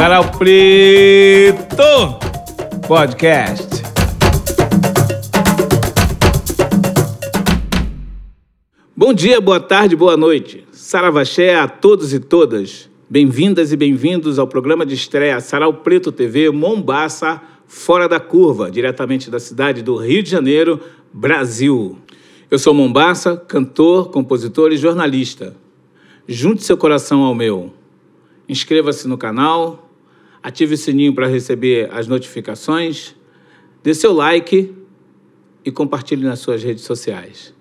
Sarau Preto Podcast. Bom dia, boa tarde, boa noite. Saravaxé a todos e todas. Bem-vindas e bem-vindos ao programa de estreia Sarau Preto TV Mombaça Fora da Curva, diretamente da cidade do Rio de Janeiro, Brasil. Eu sou Mombaça, cantor, compositor e jornalista. Junte seu coração ao meu. Inscreva-se no canal, ative o sininho para receber as notificações, dê seu like e compartilhe nas suas redes sociais.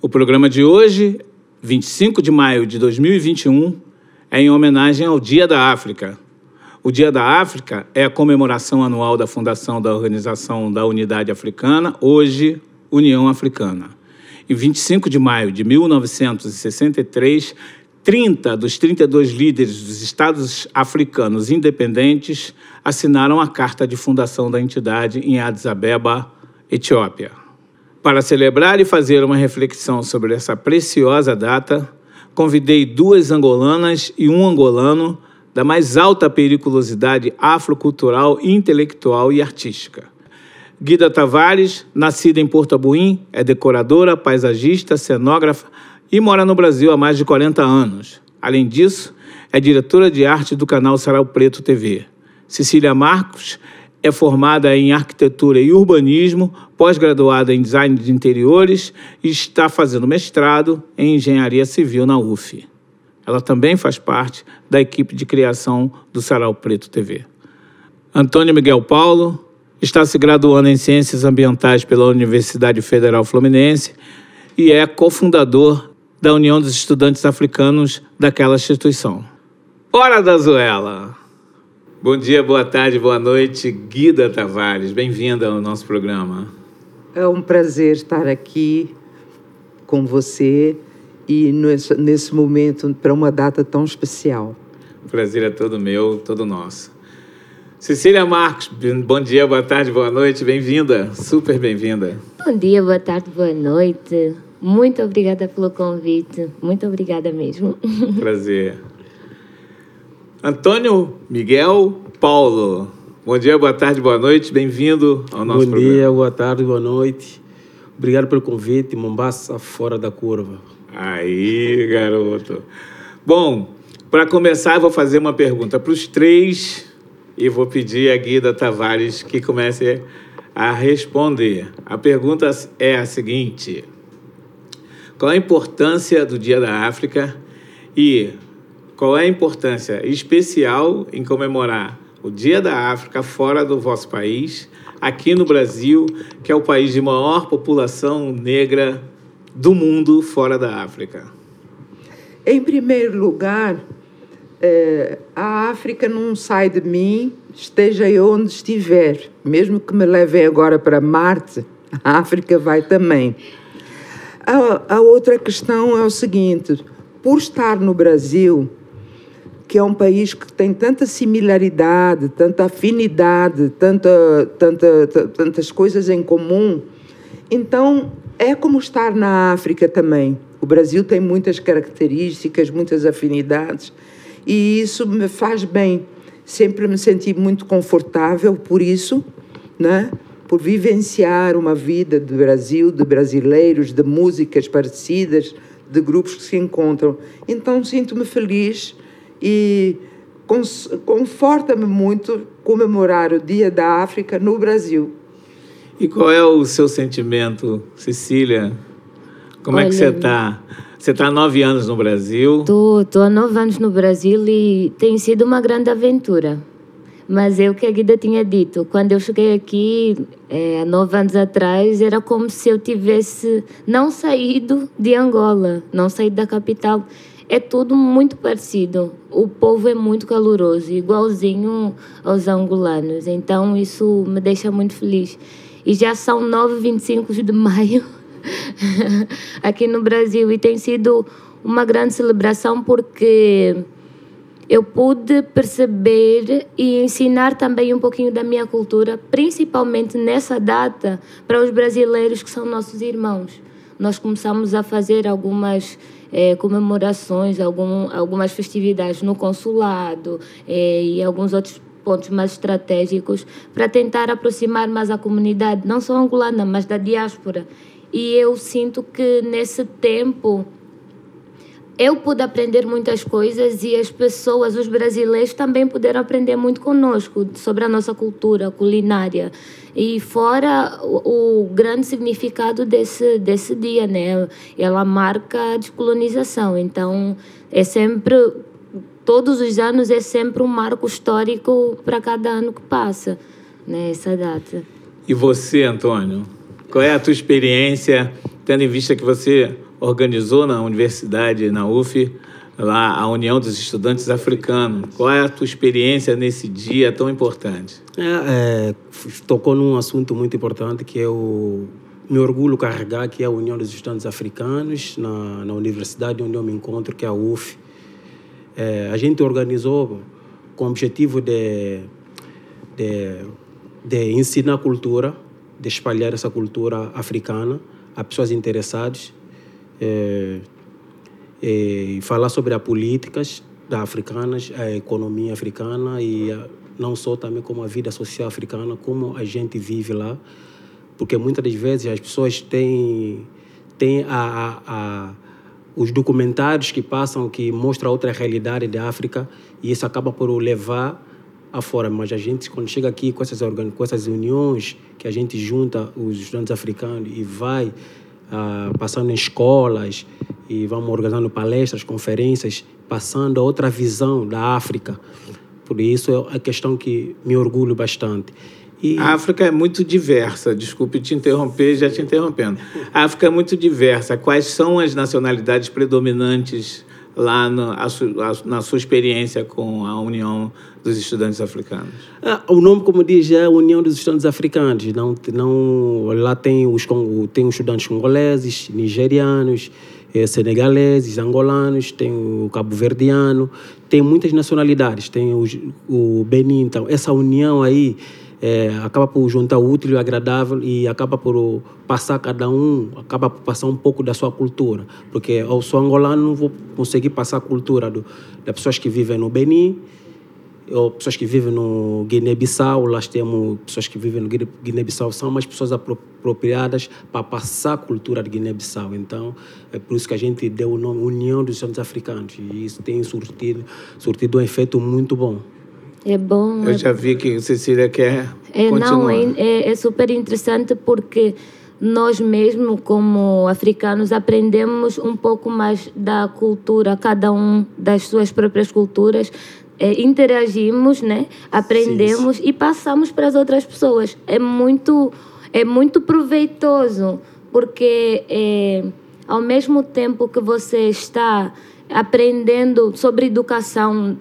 O programa de hoje, 25 de maio de 2021, é em homenagem ao Dia da África. O Dia da África é a comemoração anual da fundação da Organização da Unidade Africana, hoje União Africana. Em 25 de maio de 1963, 30 dos 32 líderes dos Estados africanos independentes assinaram a carta de fundação da entidade em Addis Abeba, Etiópia. Para celebrar e fazer uma reflexão sobre essa preciosa data, convidei duas angolanas e um angolano da mais alta periculosidade afrocultural, intelectual e artística. Guida Tavares, nascida em Porto Abuim, é decoradora, paisagista, cenógrafa e mora no Brasil há mais de 40 anos. Além disso, é diretora de arte do canal Sarau Preto TV. Cecília Marcos é formada em arquitetura e urbanismo, pós-graduada em design de interiores e está fazendo mestrado em engenharia civil na UF. Ela também faz parte da equipe de criação do Sarau Preto TV. Antônio Miguel Paulo está se graduando em Ciências Ambientais pela Universidade Federal Fluminense e é cofundador da União dos Estudantes Africanos daquela instituição. Hora da Zuela! Bom dia, boa tarde, boa noite, Guida Tavares. Bem-vinda ao nosso programa. É um prazer estar aqui com você e nesse, nesse momento para uma data tão especial. O prazer é todo meu, todo nosso. Cecília Marcos, bom dia, boa tarde, boa noite, bem-vinda, super bem-vinda. Bom dia, boa tarde, boa noite. Muito obrigada pelo convite, muito obrigada mesmo. Prazer. Antônio Miguel Paulo. Bom dia, boa tarde, boa noite. Bem-vindo ao nosso Bom programa. dia, boa tarde, boa noite. Obrigado pelo convite. Mombasa fora da curva. Aí, garoto. Bom, para começar, eu vou fazer uma pergunta para os três e vou pedir a Guida Tavares que comece a responder. A pergunta é a seguinte: Qual a importância do Dia da África e qual é a importância especial em comemorar o Dia da África fora do vosso país, aqui no Brasil, que é o país de maior população negra do mundo fora da África? Em primeiro lugar, eh, a África não sai de mim, esteja eu onde estiver. Mesmo que me levem agora para Marte, a África vai também. A, a outra questão é o seguinte: por estar no Brasil, que é um país que tem tanta similaridade, tanta afinidade, tanta, tanta, tantas coisas em comum, então é como estar na África também. O Brasil tem muitas características, muitas afinidades, e isso me faz bem. Sempre me senti muito confortável por isso, né? Por vivenciar uma vida do Brasil, de brasileiros, de músicas parecidas, de grupos que se encontram. Então sinto-me feliz e conforta-me muito comemorar o Dia da África no Brasil. E qual é o seu sentimento, Cecília? Como Olha, é que você está? Você está há nove anos no Brasil? Estou há nove anos no Brasil e tem sido uma grande aventura. Mas é o que a Guida tinha dito. Quando eu cheguei aqui, é, nove anos atrás, era como se eu tivesse não saído de Angola, não saído da capital é tudo muito parecido. O povo é muito caloroso, igualzinho aos angolanos. Então isso me deixa muito feliz. E já são 9, 25 de maio aqui no Brasil e tem sido uma grande celebração porque eu pude perceber e ensinar também um pouquinho da minha cultura, principalmente nessa data, para os brasileiros que são nossos irmãos. Nós começamos a fazer algumas é, comemorações, algum, algumas festividades no consulado é, e alguns outros pontos mais estratégicos para tentar aproximar mais a comunidade, não só angolana, mas da diáspora. E eu sinto que nesse tempo eu pude aprender muitas coisas e as pessoas, os brasileiros, também puderam aprender muito conosco sobre a nossa cultura culinária. E fora o, o grande significado desse, desse dia, né? Ela marca a descolonização. Então, é sempre, todos os anos, é sempre um marco histórico para cada ano que passa, né? Data. E você, Antônio? Qual é a tua experiência, tendo em vista que você organizou na universidade, na UF, lá a União dos Estudantes Africanos. Qual é a tua experiência nesse dia tão importante? É, é, tocou num assunto muito importante que é o me orgulho carregar que é a União dos Estudantes Africanos na, na universidade onde eu me encontro, que é a UF. É, a gente organizou com o objetivo de, de, de ensinar cultura, de espalhar essa cultura africana a pessoas interessadas é, é, falar sobre as políticas africanas, a economia africana e a, não só também como a vida social africana, como a gente vive lá, porque muitas das vezes as pessoas têm, têm a, a, a os documentários que passam que mostram outra realidade da África e isso acaba por levar afora. Mas a gente, quando chega aqui com essas, com essas uniões que a gente junta os estudantes africanos e vai uh, passando em escolas e vamos organizando palestras, conferências, passando a outra visão da África. Por isso é a questão que me orgulho bastante. E... A África é muito diversa, desculpe te interromper, já te interrompendo. A África é muito diversa. Quais são as nacionalidades predominantes lá no, a, a, na sua experiência com a União dos Estudantes Africanos? Ah, o nome, como diz, é União dos Estudantes Africanos. Não, não, lá tem os, tem os estudantes congoleses, nigerianos, eh, senegaleses, angolanos, tem o cabo-verdiano, tem muitas nacionalidades, tem os, o Benin. Então, essa união aí é, acaba por juntar o útil e o agradável e acaba por passar cada um, acaba por passar um pouco da sua cultura. Porque eu sou angolano, não vou conseguir passar a cultura do, das pessoas que vivem no Benin, ou pessoas que vivem no Guiné-Bissau, lá temos pessoas que vivem no Guiné-Bissau, são mais pessoas apropriadas para passar a cultura de Guiné-Bissau. Então, é por isso que a gente deu o nome União dos Estados Africanos. E isso tem surtido, surtido um efeito muito bom. É bom. Eu é já vi que Cecília quer é, continuar. Não, é, é, é super interessante porque nós mesmo como africanos aprendemos um pouco mais da cultura, cada um das suas próprias culturas, é, interagimos, né? Aprendemos sim, sim. e passamos para as outras pessoas. É muito, é muito proveitoso porque é, ao mesmo tempo que você está aprendendo sobre educação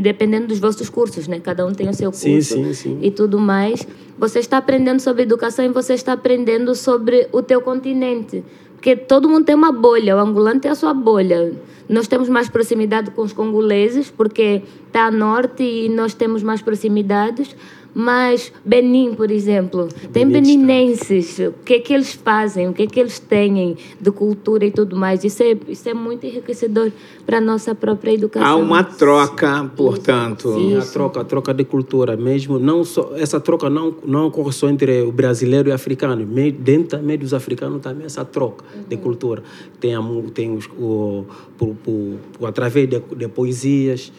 dependendo dos vossos cursos, né? Cada um tem o seu curso sim, sim, sim. e tudo mais. Você está aprendendo sobre educação e você está aprendendo sobre o teu continente. Porque todo mundo tem uma bolha, o angolano tem a sua bolha. Nós temos mais proximidade com os congoleses, porque está a norte e nós temos mais proximidades. Mas Benin, por exemplo, tem beninenses. O que é que eles fazem? O que é que eles têm de cultura e tudo mais? Isso é, isso é muito enriquecedor para a nossa própria educação. Há uma troca, portanto. Sim, a troca, a troca de cultura mesmo. Não só, essa troca não, não ocorre só entre o brasileiro e o africano. Dentro também dos africanos também essa troca uhum. de cultura. Tem, a, tem os, o, por, por, por, através de, de poesias,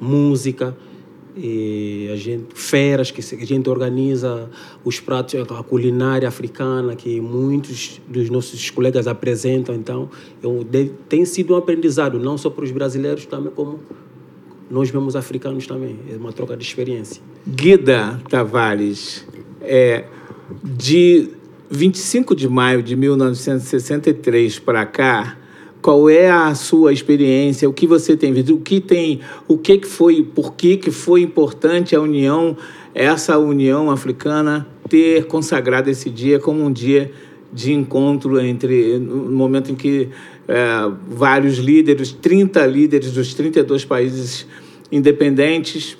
música e a gente feiras que a gente organiza os pratos a culinária africana que muitos dos nossos colegas apresentam então eu, tem sido um aprendizado não só para os brasileiros também como nós mesmos africanos também. É uma troca de experiência. Guida Tavares é de 25 de maio de 1963 para cá qual é a sua experiência? O que você tem visto? O que tem? O que que foi? Por que que foi importante a União, essa União Africana, ter consagrado esse dia como um dia de encontro entre no momento em que é, vários líderes, 30 líderes dos 32 países independentes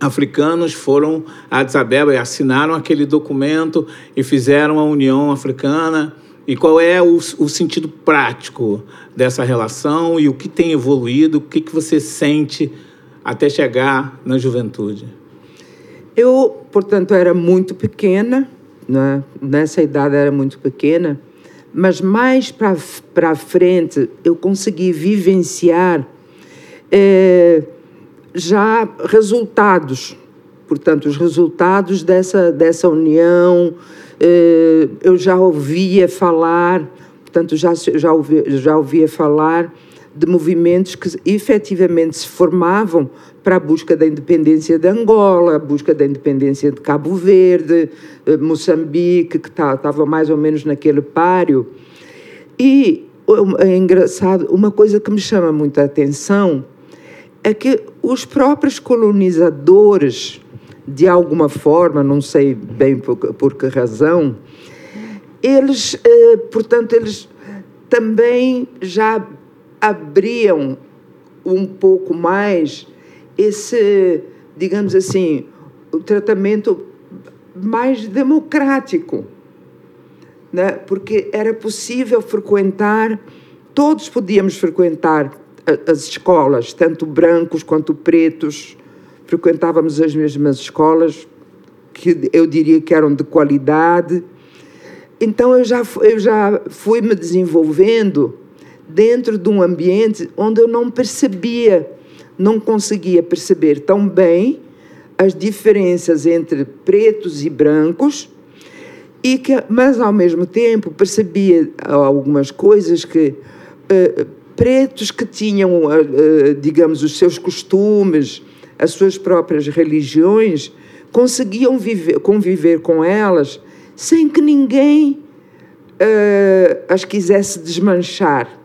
africanos foram a Addis e assinaram aquele documento e fizeram a União Africana E qual é o, o sentido prático dessa relação e o que tem evoluído, o que, que você sente até chegar na juventude? Eu, portanto, era muito pequena, né? nessa idade era muito pequena, mas mais para frente eu consegui vivenciar é, já resultados, portanto, os resultados dessa, dessa união, eu já ouvia falar, portanto, já, já, ouvia, já ouvia falar de movimentos que efetivamente se formavam para a busca da independência de Angola, a busca da independência de Cabo Verde, eh, Moçambique, que estava mais ou menos naquele páreo. E é engraçado, uma coisa que me chama muita atenção é que os próprios colonizadores, de alguma forma, não sei bem por, por que razão, eles, eh, portanto, eles também já abriam um pouco mais esse, digamos assim, o tratamento mais democrático, né? porque era possível frequentar, todos podíamos frequentar as escolas, tanto brancos quanto pretos, frequentávamos as mesmas escolas, que eu diria que eram de qualidade. Então eu já, eu já fui me desenvolvendo dentro de um ambiente onde eu não percebia não conseguia perceber tão bem as diferenças entre pretos e brancos, e que, mas ao mesmo tempo percebia algumas coisas que uh, pretos que tinham, uh, digamos, os seus costumes, as suas próprias religiões, conseguiam viver, conviver com elas sem que ninguém uh, as quisesse desmanchar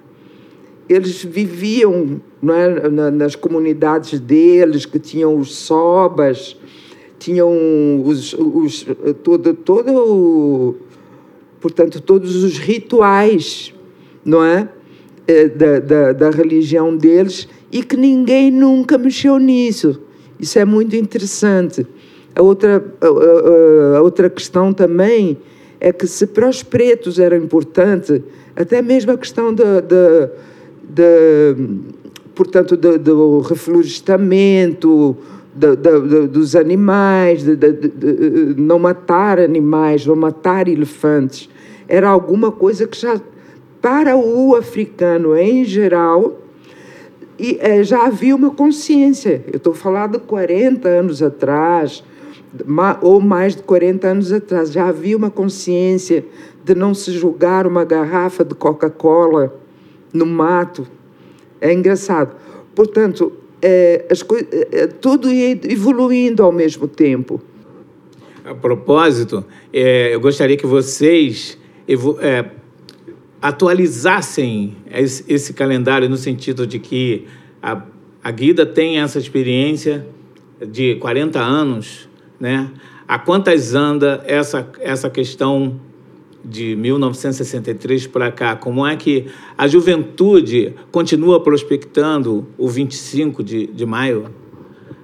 eles viviam é, nas comunidades deles, que tinham os sobas, tinham os, os, todo, todo portanto, todos os rituais, não é? é? Da, da, da religião deles e que ninguém nunca mexeu nisso. Isso é muito interessante. A outra, a, a, outra questão também é que se para os pretos era importante, até mesmo a questão da, da de, portanto, de, do reflorestamento de, de, dos animais, de, não matar animais, não matar elefantes. Era alguma coisa que já, para o africano em geral, e, é, já havia uma consciência. Eu estou falando de 40 anos atrás, ou mais de 40 anos atrás, já havia uma consciência de não se jogar uma garrafa de Coca-Cola no mato. É engraçado. Portanto, é, as é, tudo ia evoluindo ao mesmo tempo. A propósito, é, eu gostaria que vocês atualizassem esse, calendário no sentido de que a, a Guida tem essa experiência de 40 anos, né? Há quantas anda essa, essa questão de 1963 para cá, como é que a juventude continua prospectando o 25 de, de maio?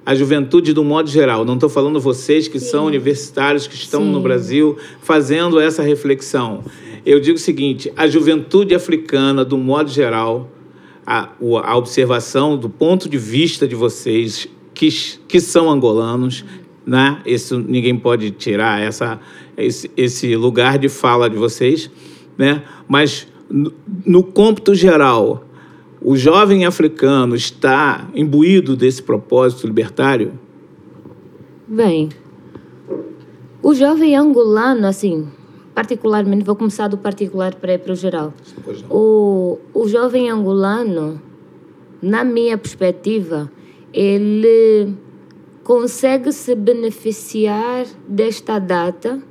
A juventude, do modo geral, não estou falando vocês que Sim. são universitários, que estão Sim. no Brasil, fazendo essa reflexão. Eu digo o seguinte: a juventude africana, do modo geral, a, a observação do ponto de vista de vocês, que, que são angolanos, né? Isso ninguém pode tirar essa esse, esse lugar de fala de vocês, né? Mas no, no cômputo geral, o jovem africano está imbuído desse propósito libertário? Bem, o jovem angolano, assim, particularmente, vou começar do particular para para o geral. O, o jovem angolano, na minha perspectiva, ele consegue se beneficiar desta data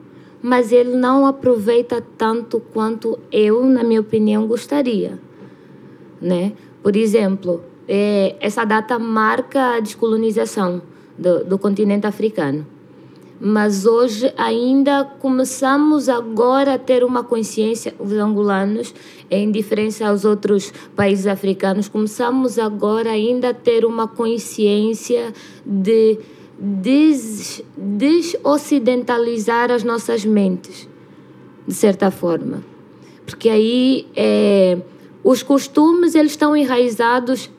mas ele não aproveita tanto quanto eu, na minha opinião, gostaria. Né? Por exemplo, é, essa data marca a descolonização do, do continente africano. Mas hoje ainda começamos agora a ter uma consciência, os angolanos, em diferença aos outros países africanos, começamos agora ainda a ter uma consciência de des, desocidentalizar as nossas mentes, de certa forma. porque aí é, os costumes eles estão enraizados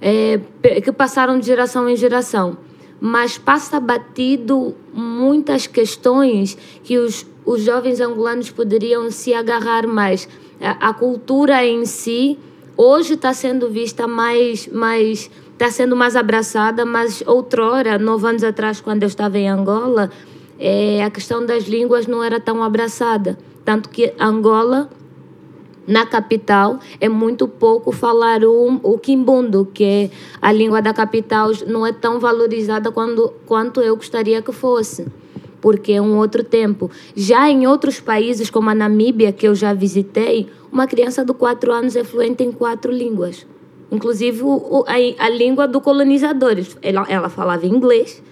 é, que passaram de geração em geração, mas passa batido muitas questões que os, os jovens angolanos poderiam se agarrar mais. A, a cultura em si hoje está sendo vista mais, mais está sendo mais abraçada, mas outrora, nove anos atrás, quando eu estava em Angola, é, a questão das línguas não era tão abraçada. Tanto que Angola, na capital, é muito pouco falar o, o quimbundo, que é a língua da capital, não é tão valorizada quando, quanto eu gostaria que fosse porque é um outro tempo. Já em outros países, como a Namíbia, que eu já visitei, uma criança de 4 anos é fluente em quatro línguas. Inclusive a, a língua do colonizador. Ela, ela falava inglês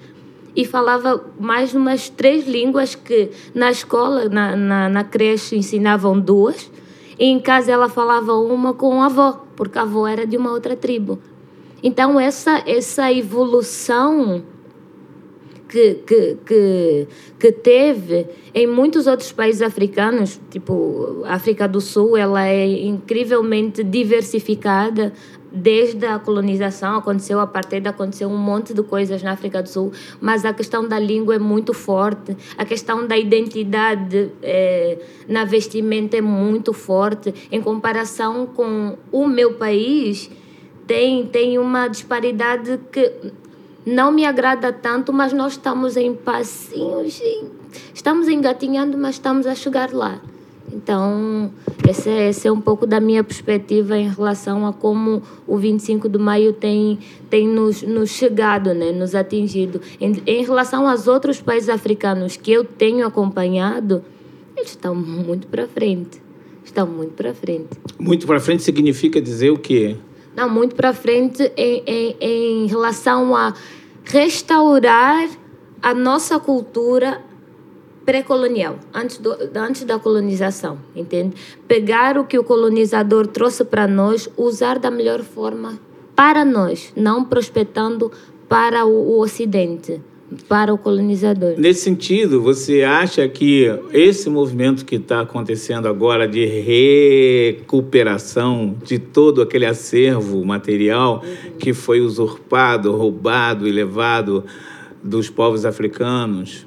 e falava mais umas três línguas que na escola, na, na, na creche, ensinavam duas. E em casa ela falava uma com a avó, porque a avó era de uma outra tribo. Então, essa, essa evolução que, que, que, que teve em muitos outros países africanos, tipo a África do Sul, ela é incrivelmente diversificada desde a colonização aconteceu a partir de aconteceu um monte de coisas na África do Sul mas a questão da língua é muito forte a questão da identidade é, na vestimenta é muito forte em comparação com o meu país tem tem uma disparidade que não me agrada tanto, mas nós estamos em passinhos, estamos engatinhando, mas estamos a chegar lá. Então, esse é, esse é um pouco da minha perspectiva em relação a como o 25 de maio tem, tem nos, nos chegado, né, nos atingido. Em, em relação aos outros países africanos que eu tenho acompanhado, eles estão muito para frente. Estão muito para frente. Muito para frente significa dizer o quê? Não, muito para frente em, em, em relação a restaurar a nossa cultura pré-colonial, antes, do, antes da colonização, entende? Pegar o que o colonizador trouxe para nós, usar da melhor forma para nós, não prospectando para o, o Ocidente para o colonizador. Nesse sentido, você acha que esse movimento que está acontecendo agora de recuperação de todo aquele acervo material uhum. que foi usurpado, roubado e levado dos povos africanos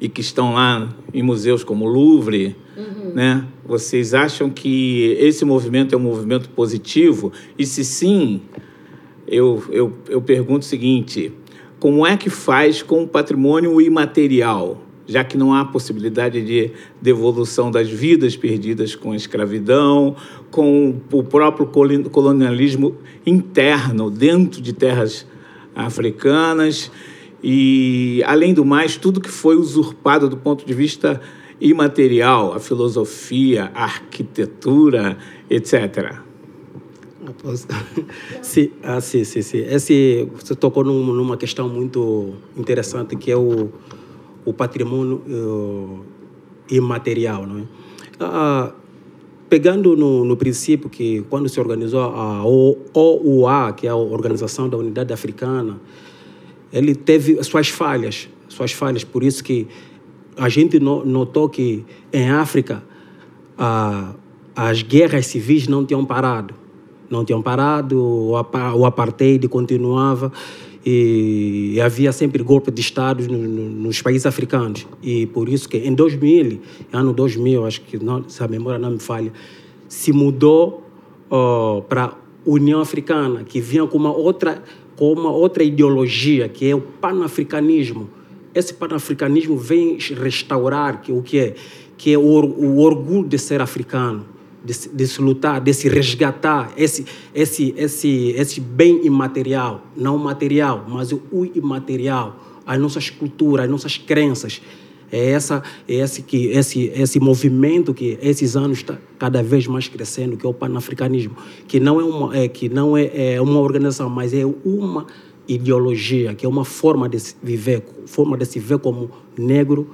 e que estão lá em museus como o Louvre, uhum. né? Vocês acham que esse movimento é um movimento positivo? E se sim, eu, eu, eu pergunto o seguinte: como é que faz com o patrimônio imaterial, já que não há possibilidade de devolução das vidas perdidas com a escravidão, com o próprio colonialismo interno dentro de terras africanas e, além do mais, tudo que foi usurpado do ponto de vista imaterial, a filosofia, a arquitetura, etc. sim, ah, sim, sim, sim. Esse, você tocou num, numa questão muito interessante que é o, o patrimônio uh, imaterial. Não é? Ah, pegando no, no princípio que quando se organizou a OUA, que é a Organização da Unidade Africana, ele teve suas falhas, suas falhas, por isso que a gente notou que em África ah, as guerras civis não tinham parado não tinham parado, o apartheid continuava e havia sempre golpe de Estado nos países africanos. E por isso que em 2000, ano 2000, acho que não, se a memória não me falha, se mudou uh, para a União Africana, que vinha com uma outra com uma outra ideologia, que é o panafricanismo. Esse panafricanismo vem restaurar que, o que é que é o, o orgulho de ser africano de, de se lutar, de se resgatar esse, esse, esse, esse bem imaterial, não material, mas o imaterial, as nossas culturas, as nossas crenças. É, essa, é esse, que, esse, esse movimento que esses anos está cada vez mais crescendo, que é o panafricanismo, que não é uma, é, que não é, é uma organização, mas é uma ideologia, que é uma forma de se viver, forma de se ver como negro,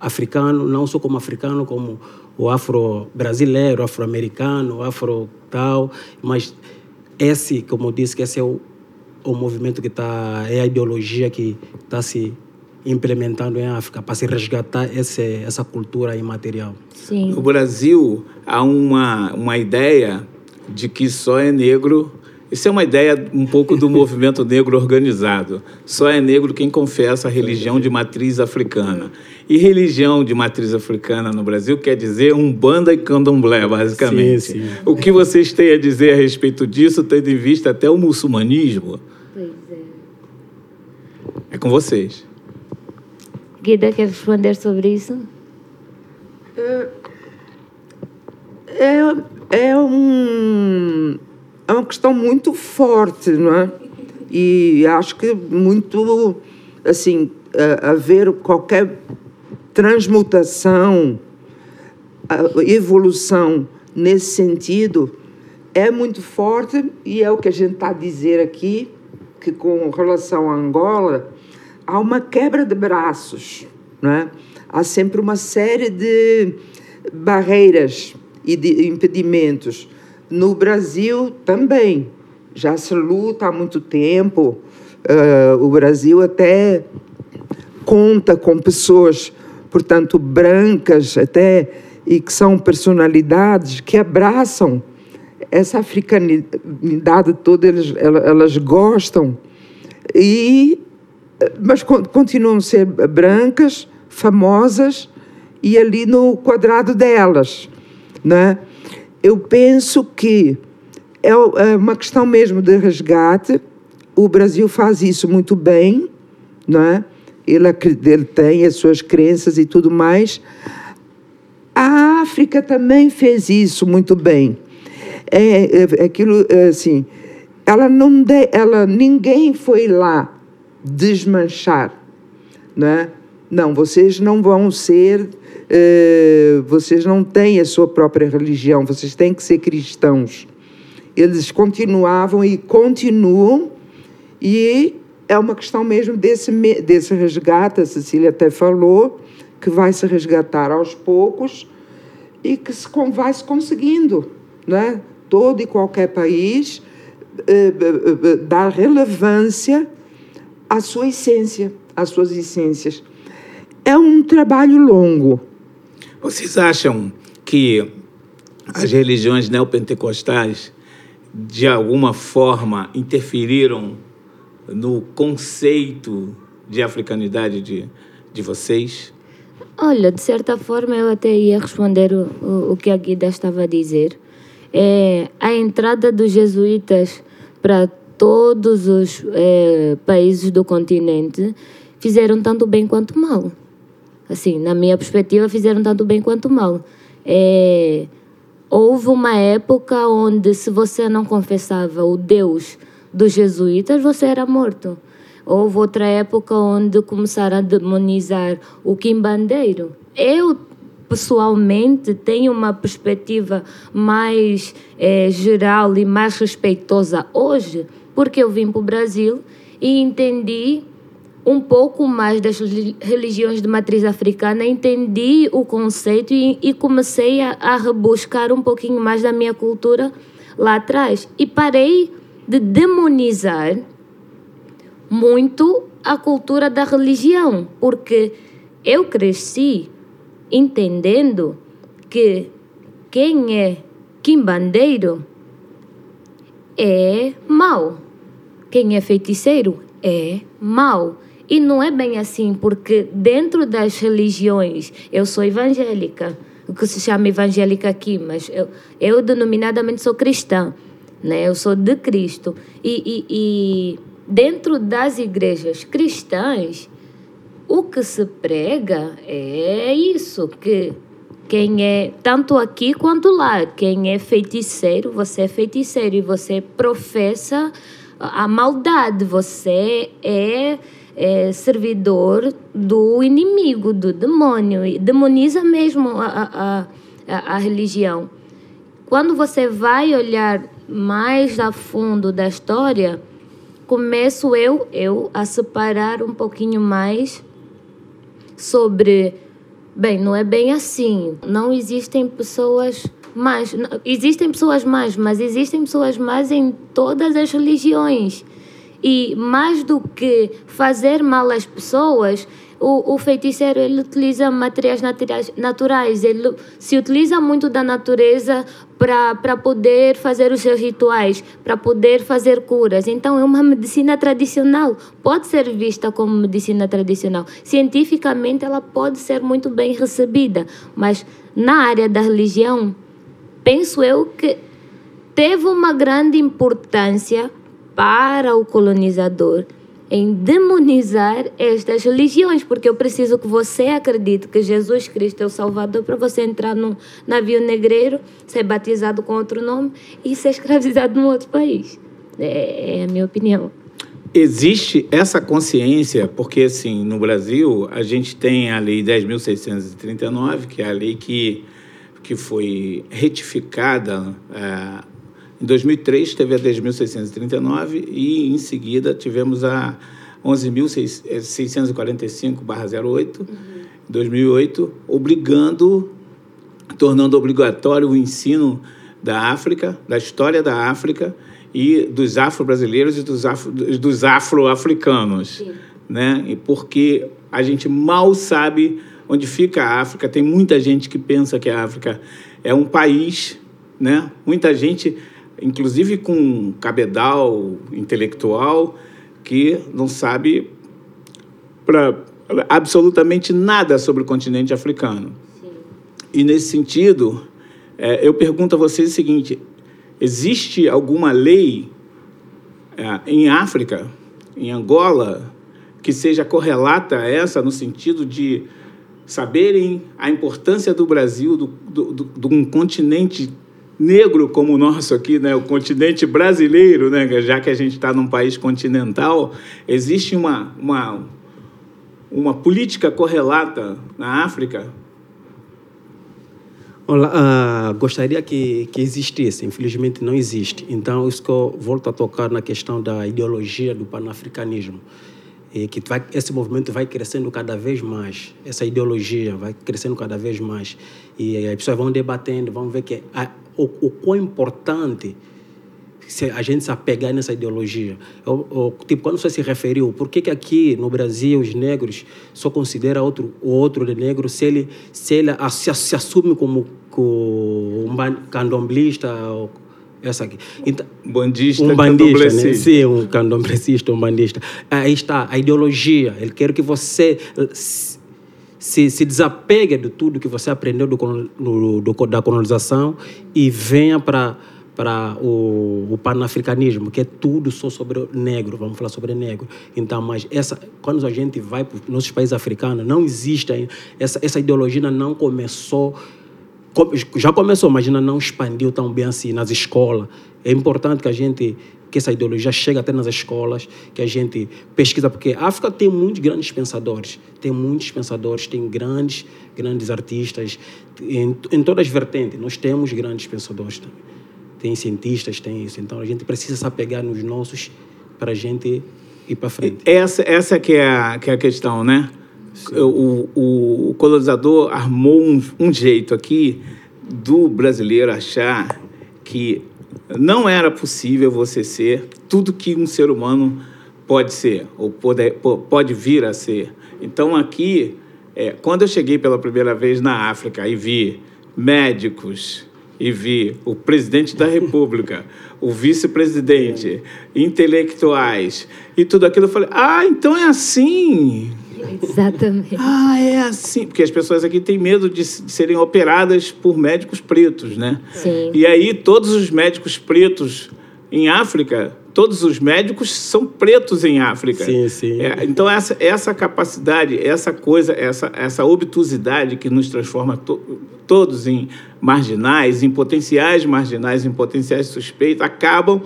africano, não só como africano, como o afro-brasileiro, afro-americano, afro-tal, mas esse, como eu disse, que esse é o, o movimento que está, é a ideologia que está se implementando em África para se resgatar esse, essa cultura imaterial. Sim. No Brasil, há uma, uma ideia de que só é negro. Isso é uma ideia um pouco do movimento negro organizado. Só é negro quem confessa a religião de matriz africana. E religião de matriz africana no Brasil quer dizer umbanda e candomblé, basicamente. Sim, sim. O que vocês têm a dizer a respeito disso, tendo em vista até o muçulmanismo? Pois é. É com vocês. Guida quer responder sobre isso? É, é, um, é uma questão muito forte, não é? E acho que muito, assim, haver qualquer transmutação, evolução nesse sentido é muito forte e é o que a gente está a dizer aqui, que com relação a Angola, há uma quebra de braços, não é? Há sempre uma série de barreiras e de impedimentos. No Brasil também, já se luta há muito tempo. eh, o Brasil até conta com pessoas, portanto, brancas até, e que são personalidades que abraçam essa africanidade toda, elas gostam, e, mas con- continuam a ser brancas, famosas, e ali no quadrado delas. Né? Eu penso que é é uma questão mesmo de resgate, o Brasil faz isso muito bem, não é? Ele, ele tem as suas crenças e tudo mais. A África também fez isso muito bem. É, é aquilo é, assim, ela não de, ela ninguém foi lá desmanchar, não é? Não, vocês não vão ser, eh, vocês não têm a sua própria religião, vocês têm que ser cristãos. Eles continuavam e continuam e é uma questão mesmo desse, desse resgate, a Cecília até falou, que vai se resgatar aos poucos e que se vai se conseguindo, né? Todo e qualquer país eh, eh, dar relevância à sua essência, às suas essências. É um trabalho longo. Vocês acham que as religiões neopentecostais, de alguma forma, interferiram no conceito de africanidade de, de vocês? Olha, de certa forma eu até ia responder o, o, o que a Guida estava a dizer. É, a entrada dos jesuítas para todos os eh, países do continente fizeram tanto bem quanto mal. Assim, na minha perspectiva, fizeram tanto bem quanto mal. É, houve uma época onde, se você não confessava o Deus dos jesuítas, você era morto. Houve outra época onde começaram a demonizar o quimbandeiro. Eu, pessoalmente, tenho uma perspectiva mais eh, geral e mais respeitosa hoje, porque eu vim para o Brasil e entendi um pouco mais das reli- religiões de matriz africana, entendi o conceito e, e comecei a, a rebuscar um pouquinho mais da minha cultura lá atrás. E parei de demonizar muito a cultura da religião, porque eu cresci entendendo que quem é quimbandeiro é mau. Quem é feiticeiro é mau. E não é bem assim, porque dentro das religiões, eu sou evangélica, o que se chama evangélica aqui, mas eu, eu denominadamente sou cristã, né? eu sou de Cristo. E, e, e dentro das igrejas cristãs, o que se prega é isso, que quem é, tanto aqui quanto lá, quem é feiticeiro, você é feiticeiro e você professa a maldade, você é, é servidor do inimigo, do demônio, e demoniza mesmo a, a, a, a religião. Quando você vai olhar mais a fundo da história, começo eu, eu a separar um pouquinho mais sobre bem, não é bem assim. Não existem pessoas Não- Existem pessoas más, mas existem pessoas más em todas as religiões. E mais do que fazer mal às pessoas, o, o feiticeiro ele utiliza materiais naturais, ele se utiliza muito da natureza para poder fazer os seus rituais, para poder fazer curas. Então, é uma medicina tradicional, pode ser vista como medicina tradicional. Cientificamente, ela pode ser muito bem recebida, mas na área da religião, penso eu que teve uma grande importância para o colonizador em demonizar estas religiões, porque eu preciso que você acredite que Jesus Cristo é o Salvador para você entrar num navio negreiro, ser batizado com outro nome e ser escravizado num outro país. É, é a minha opinião. Existe essa consciência, porque assim, no Brasil, a gente tem a Lei 10.639, que é a lei que, que foi retificada. É, em 2003 teve a 10.639 e em seguida tivemos a 11.645/08 uhum. em 2008, obrigando, tornando obrigatório o ensino da África, da história da África e dos afro-brasileiros e dos, afro, dos afro-africanos, né? E porque a gente mal sabe onde fica a África. Tem muita gente que pensa que a África é um país, né? Muita gente inclusive com cabedal intelectual, que não sabe para absolutamente nada sobre o continente africano. Sim. E nesse sentido, é, eu pergunto a vocês o seguinte: existe alguma lei é, em África, em Angola, que seja correlata a essa no sentido de saberem a importância do Brasil, do, do, de um continente negro como o nosso aqui, né, o continente brasileiro, né, já que a gente está num país continental, existe uma, uma, uma política correlata na África? Olá, uh, gostaria que, que existisse, infelizmente não existe. Então, isso que eu volto a tocar na questão da ideologia do panafricanismo. E que vai, esse movimento vai crescendo cada vez mais, essa ideologia vai crescendo cada vez mais. E as pessoas vão debatendo, vão ver que a, o, o quão importante se a gente se apegar nessa ideologia. Eu, eu, tipo, quando você se referiu, por que, que aqui no Brasil os negros só consideram outro, o outro de negro se ele, se ele se, se assume como, como um candomblista essa aqui. Então, bandista, um bandista, né? Sim, um candomblecista, um bandista. Aí está, a ideologia. Ele quer que você se, se desapegue de tudo que você aprendeu do, do, do da colonização e venha para para o, o panafricanismo, que é tudo só sobre o negro, vamos falar sobre negro. Então, mas essa, quando a gente vai para os nossos países africanos, não existe essa, essa ideologia não começou, já começou, mas ainda não expandiu tão bem assim nas escolas. É importante que a gente que essa ideologia chega até nas escolas, que a gente pesquisa, porque a África tem muitos grandes pensadores, tem muitos pensadores, tem grandes, grandes artistas, em, em todas as vertentes, nós temos grandes pensadores também. Tem cientistas, tem isso. Então a gente precisa se apegar nos nossos para a gente ir para frente. Essa, essa que, é que é a questão, né? O, o, colonizador armou um, um jeito aqui do brasileiro achar que não era possível você ser tudo que um ser humano pode ser, ou pode, pode vir a ser. Então, aqui, é, quando eu cheguei pela primeira vez na África e vi médicos, e vi o presidente da República, o vice-presidente, intelectuais e tudo aquilo, eu falei: ah, então é assim. Exatamente. Ah, é assim. Porque as pessoas aqui têm medo de serem operadas por médicos pretos, né? Sim. E aí, todos os médicos pretos em África, todos os médicos são pretos em África. Sim, sim. É, então, essa, essa capacidade, essa coisa, essa, essa obtusidade que nos transforma to, todos em marginais, em potenciais marginais, em potenciais suspeitos, acabam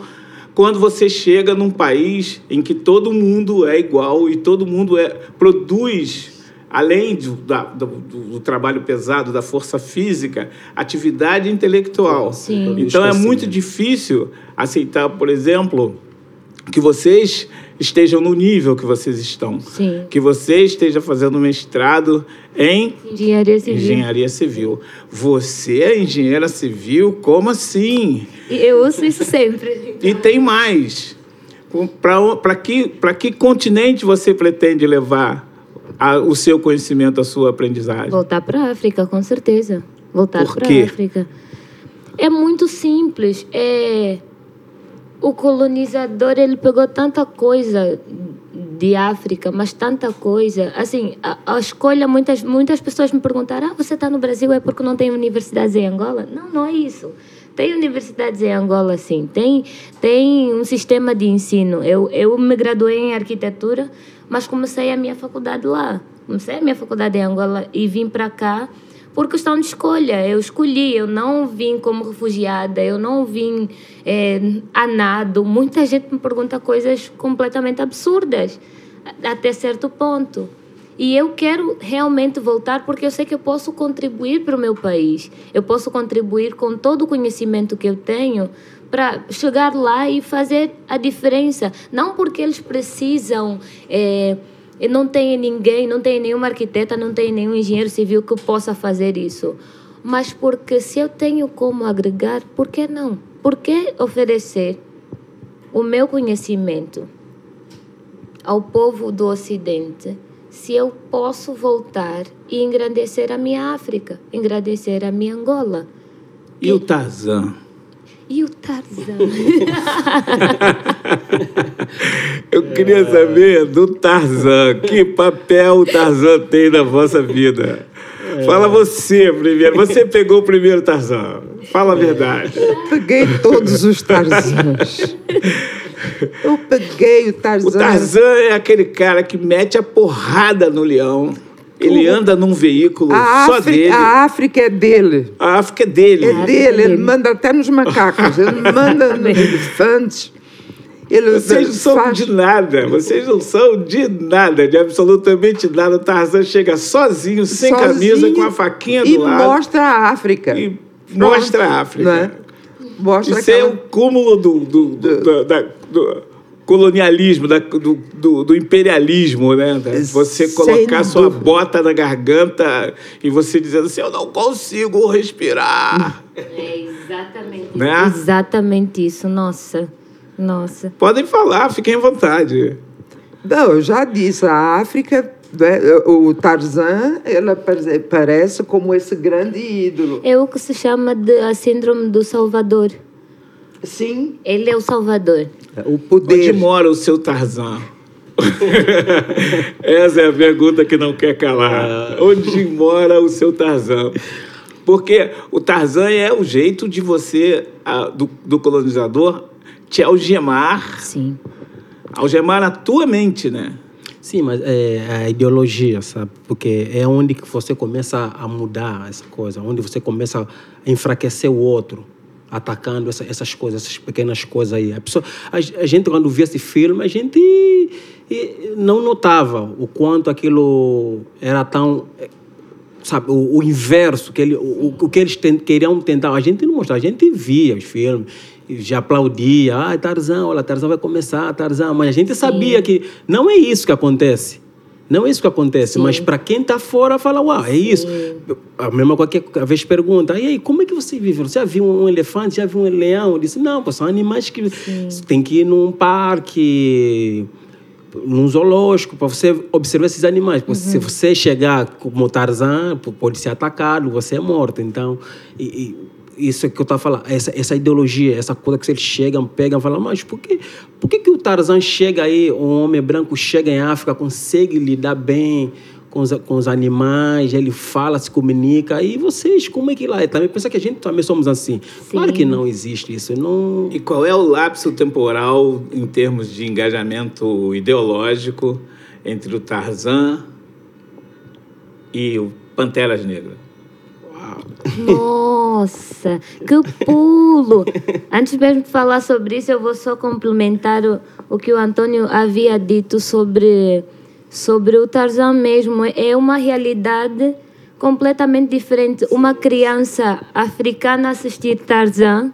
quando você chega num país em que todo mundo é igual e todo mundo é, produz, além do, da, do, do trabalho pesado, da força física, atividade intelectual. Sim. Então é muito difícil aceitar, por exemplo, que vocês estejam no nível que vocês estão. Sim. Que você esteja fazendo mestrado em engenharia civil. engenharia civil. Você é engenheira civil? Como assim? Eu uso isso sempre. E tem mais. Para que, que continente você pretende levar a, o seu conhecimento, a sua aprendizagem? Voltar para a África, com certeza. Voltar para a África. É muito simples. É... O colonizador ele pegou tanta coisa de África, mas tanta coisa. Assim, a, a, escolha, muitas, muitas pessoas me perguntaram: ah, você está no Brasil é porque não tem universidades em Angola? Não, não é isso. Tem universidades em Angola, sim. Tem, tem um sistema de ensino. Eu, eu me graduei em arquitetura, mas comecei a minha faculdade lá. Comecei a minha faculdade em Angola e vim para cá por questão de escolha. Eu escolhi, eu não vim como refugiada, eu não vim é, a nado. Muita gente me pergunta coisas completamente absurdas, até certo ponto. E eu quero realmente voltar porque eu sei que eu posso contribuir para o meu país. Eu posso contribuir com todo o conhecimento que eu tenho para chegar lá e fazer a diferença. Não porque eles precisam. É, não tem ninguém, não tem nenhuma arquiteta, não tem nenhum engenheiro civil que possa fazer isso. Mas porque se eu tenho como agregar, por que não? Por que oferecer o meu conhecimento ao povo do Ocidente? se eu posso voltar e engrandecer a minha África, engrandecer a minha Angola. E, e o Tarzan? E o Tarzan? eu queria saber do Tarzan. Que papel o Tarzan tem na vossa vida? É. Fala você primeiro. Você pegou o primeiro Tarzan. Fala a verdade. Peguei todos os Tarzans. Eu peguei o Tarzan. O Tarzan é aquele cara que mete a porrada no leão. Ele anda num veículo a só África, dele. A África é dele. A África é dele. É dele. Ele manda até nos macacos. Ele manda nos elefantes. Ele Vocês não são faz... de nada. Vocês não são de nada, de absolutamente nada. O Tarzan chega sozinho, sem sozinho, camisa, com a faquinha do lado. E mostra a África. E mostra a África. Né? Mostra Isso aquela... é o cúmulo do, do, do, do, da, do colonialismo, da, do, do, do, imperialismo, né? Você colocar sua bota na garganta e você dizendo assim, eu não consigo respirar. É exatamente, né? exatamente isso, nossa, nossa. Podem falar, fiquem à vontade. Não, eu já disse, a África né, o Tarzan ela parece como esse grande ídolo. É o que se chama de a síndrome do Salvador. Sim. Ele é o Salvador. O poder. Onde mora o seu Tarzan? Essa é a pergunta que não quer calar. Onde mora o seu Tarzan? Porque o Tarzan é o jeito de você, do, do colonizador, te algemar. Sim. Algemar a tua mente, né? Sim, mas é a ideologia, sabe? Porque é onde que você começa a mudar essa coisa, onde você começa a enfraquecer o outro, atacando essa, essas coisas, essas pequenas coisas aí. A, pessoa, a, a gente, quando via esse filme, a gente não notava o quanto aquilo era tão sabe, o, o, inverso, que ele, o, o que eles queriam tentar. A gente não mostrava, a gente via os filmes já aplaudia, ah, Tarzan, olha, Tarzan vai começar, Tarzan, mas a gente sabia Sim. que não é isso que acontece. Não é isso que acontece, Sim. mas para quem está fora fala, uau, é isso. A mesma coisa que a vez pergunta, e aí, como é que você vive? Você já viu um elefante, já viu um leão? Eu disse, não, pô, são animais que Sim. tem que ir num parque, num zoológico, para você observar esses animais. Uhum. Se você chegar como Tarzan, pode ser atacado, você é morto. Então, e, e isso é que eu estava falando, essa, essa ideologia, essa coisa que eles chegam, pegam e falam, mas por que, por que, que o Tarzan chega aí, um homem branco chega em África, consegue lidar bem com os, com os animais, ele fala, se comunica, e vocês, como é que lá? Também pensa que a gente também somos assim. Sim. Claro que não existe isso. Não... E qual é o lapso temporal em termos de engajamento ideológico entre o Tarzan e o Panteras Negras? Nossa, que pulo! Antes mesmo de falar sobre isso, eu vou só complementar o, o que o Antônio havia dito sobre, sobre o Tarzan mesmo. É uma realidade completamente diferente. Uma criança africana assistir Tarzan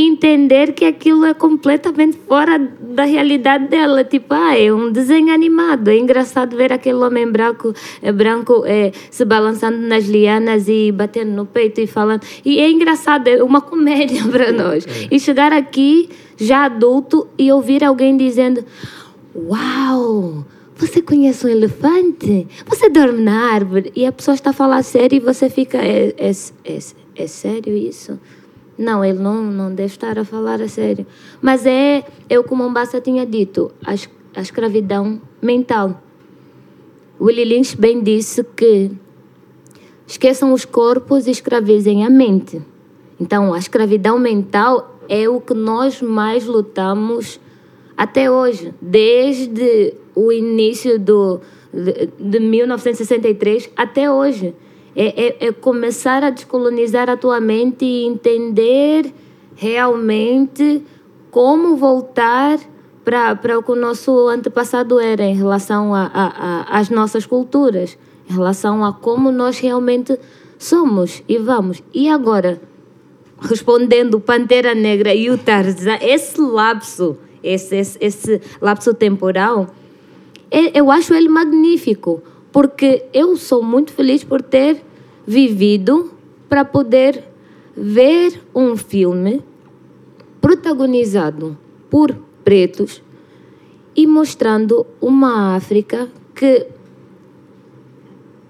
entender que aquilo é completamente fora da realidade dela. Tipo, ah, é um desenho animado. É engraçado ver aquele homem branco, é, branco é, se balançando nas lianas e batendo no peito e falando. E é engraçado, é uma comédia para nós. É. E chegar aqui já adulto, e ouvir alguém dizendo: Uau! Você conhece um elefante? Você dorme na árvore? E a pessoa está a falar sério e você fica: É, é, é, é sério isso? Não, ele não, não deve estar a falar a sério. Mas é, eu como Mombasa tinha dito, a, a escravidão mental. Willie Lynch bem disse que esqueçam os corpos e escravizem a mente. Então, a escravidão mental é o que nós mais lutamos até hoje, desde o início do, de 1963 até hoje. É, é, é, começar a descolonizar a tua mente e entender realmente como voltar para o que o nosso antepassado era em relação a, a, a, às nossas culturas, em relação a como nós realmente somos e vamos. E agora, respondendo Pantera Negra e o Tarzan, esse lapso, esse, esse, esse lapso temporal, é, eu acho ele magnífico, porque eu sou muito feliz por ter vivido para poder ver um filme protagonizado por pretos e mostrando uma África que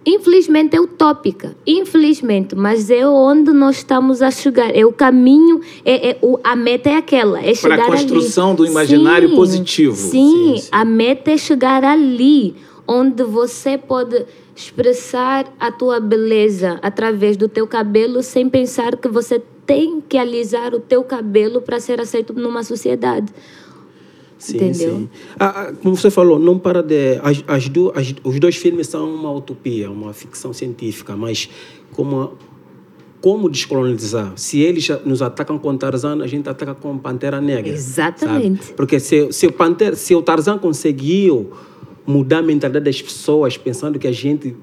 infelizmente é utópica, infelizmente, mas é onde nós estamos a chegar, é o caminho, é, é o, a meta é aquela, é chegar Para a construção ali. do imaginário sim, positivo. Sim, sim, sim, a meta é chegar ali, onde você pode expressar a tua beleza através do teu cabelo sem pensar que você tem que alisar o teu cabelo para ser aceito numa sociedade. Sim, Entendeu? sim. Ah, ah, como você falou, não para de. As, as, do, as, os dois filmes são uma utopia, uma ficção científica, mas como, como descolonizar? Se eles nos atacam com Tarzan, a gente ataca com Pantera Negra. Exatamente. Sabe? Porque se, se, o Pantera, se o Tarzan conseguiu mudar a mentalidade das pessoas, pensando que a gente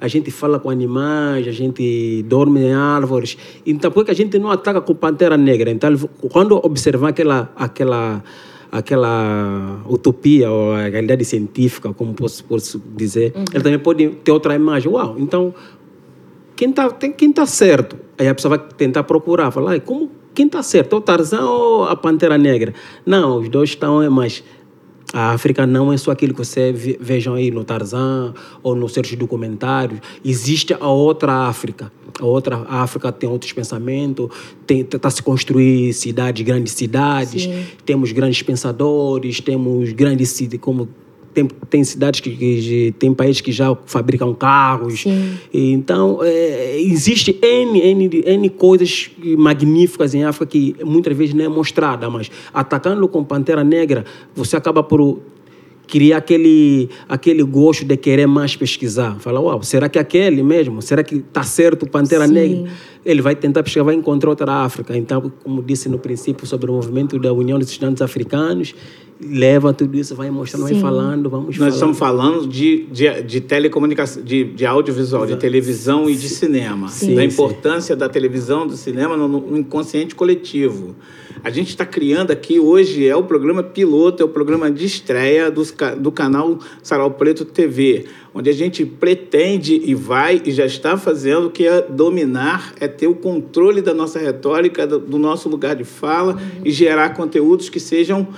a gente fala com animais, a gente dorme em árvores. Então, por que a gente não ataca com pantera negra? Então, quando observar aquela aquela aquela utopia ou a realidade científica, como posso, posso dizer, uhum. ele também pode ter outra imagem. Uau, então quem está quem tá certo? Aí a pessoa vai tentar procurar, falar, como quem está certo? O Tarzan ou a Pantera Negra? Não, os dois estão, mas a África não é só aquilo que você vejam aí no Tarzan ou nos seus documentários. Existe a outra África. A outra África tem outros pensamentos, está se construir cidades, grandes cidades. Sim. Temos grandes pensadores, temos grandes como tem, tem cidades que, que, tem países que já fabricam carros. Sim. Então, é, existe N, N, N coisas magníficas em África que muitas vezes não é mostrada, mas atacando com Pantera Negra, você acaba por criar aquele, aquele gosto de querer mais pesquisar. Fala, uau, será que é aquele mesmo? Será que está certo Pantera Sim. Negra? Ele vai tentar pesquisar, vai encontrar outra África. Então, como disse no princípio sobre o movimento da União dos Estudantes Africanos, leva tudo isso, vai mostrando, Sim. vai falando, vamos Nós falando. estamos falando de, de, de telecomunicação, de, de audiovisual, Exato. de televisão e de cinema. Sim. Da importância da televisão, do cinema no, no inconsciente coletivo. A gente está criando aqui, hoje é o programa piloto, é o programa de estreia do, do canal Sarau Preto TV, onde a gente pretende e vai e já está fazendo que é dominar, é ter o controle da nossa retórica, do, do nosso lugar de fala uhum. e gerar conteúdos que sejam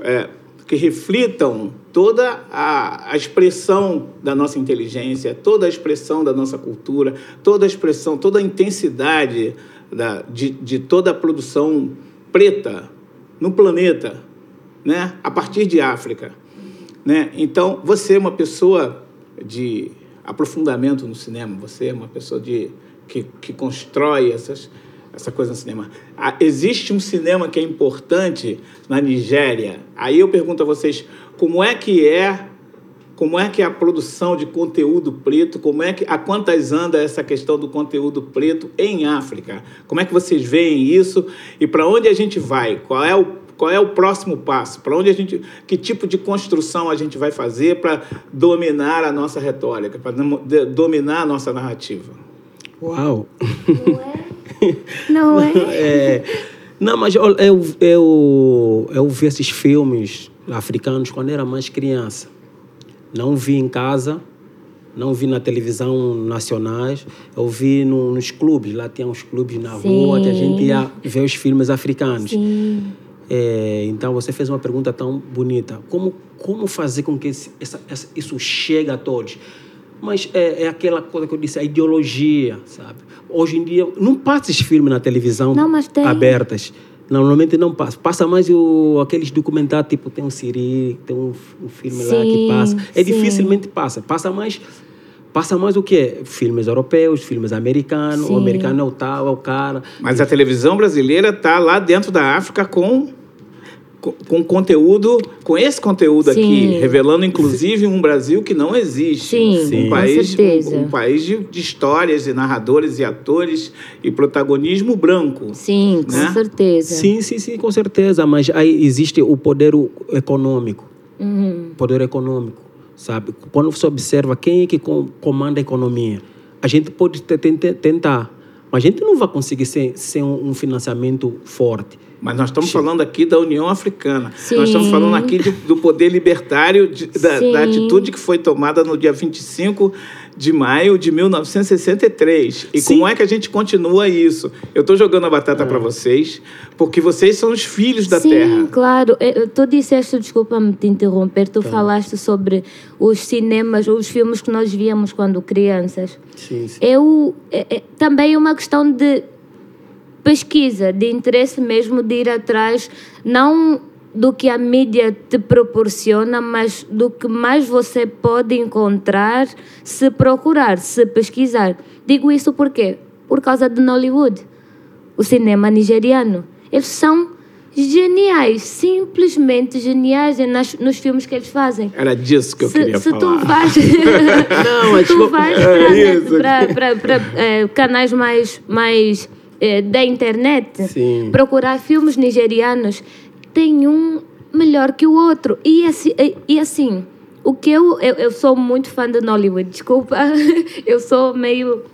é, que reflitam toda a, a, expressão da nossa inteligência, toda a expressão da nossa cultura, toda a expressão, toda a intensidade da, de, de toda a produção preta no planeta, né? a partir de África. Né? Então, você é uma pessoa de aprofundamento no cinema, você é uma pessoa de, que, que constrói essas, essa coisa no cinema. Ah, existe um cinema que é importante na Nigéria. Aí eu pergunto a vocês, como é que é como é que é a produção de conteúdo preto, como é que a quantas anda essa questão do conteúdo preto em África? Como é que vocês veem isso e para onde a gente vai? Qual é o qual é o próximo passo? Para onde a gente, que tipo de construção a gente vai fazer para dominar a nossa retórica, para dominar a nossa narrativa? Uau! Não é? Não é? é não, mas eu, eu, eu, eu vi esses filmes africanos quando era mais criança. Não vi em casa, não vi na televisão nacionais, eu vi no, nos clubes. Lá tinha uns clubes na Sim. rua que a gente ia ver os filmes africanos. É, então você fez uma pergunta tão bonita. Como, como fazer com que esse, essa, essa, isso chegue a todos? Mas é, é, aquela coisa que eu disse, a ideologia, sabe? Hoje em dia, não passa esses filmes na televisão não, mas tem. abertas. Normalmente não passa. Passa mais o, aqueles documentários, tipo, tem um Siri, tem um, um filme sim, lá que passa. É sim. dificilmente passa. Passa mais passa mais o quê? Filmes europeus, filmes americanos, Sim. o americano é o tal, é o cara. Mas a televisão brasileira está lá dentro da África com com conteúdo, com esse conteúdo Sim. aqui, revelando inclusive um Brasil que não existe. Sim, um país, um, um, país de, de, histórias e narradores e atores e protagonismo branco. Sim, né? com certeza. Sim, sim, sim, com certeza. Mas aí existe o poder econômico. Uhum. Poder econômico sabe? Quando você observa quem é que comanda a economia, a gente pode tentar, mas a gente não vai conseguir sem, sem um financiamento forte. Mas nós estamos falando aqui da União Africana. Sim. Nós estamos falando aqui de, do poder libertário, de, da, da, atitude que foi tomada no dia 25 de maio de 1963. E Sim. como é que a gente continua isso? Eu estou jogando a batata é. para vocês, porque vocês são os filhos da Sim, terra. Sim, claro. É, tu disseste, desculpa-me te interromper, tu tá. falaste sobre os cinemas, os filmes que nós víamos quando crianças. Sim, sim. Eu, é, é, também é uma questão de pesquisa, de interesse mesmo de ir atrás, não do que a mídia te proporciona, mas do que mais você pode encontrar se procurar, se pesquisar. Digo isso por quê? Por causa de Nollywood, o cinema nigeriano. Eles são geniais, simplesmente geniais nas, nos filmes que eles fazem. Era disso que eu se, queria se falar. Tu vais, Não, se tu vais para, é para, é, canais mais, mais é, da internet, Sim. procurar filmes nigerianos, tem um melhor que o outro. E assim, e assim o que eu, eu, eu sou muito fã de Nollywood, desculpa, eu sou meio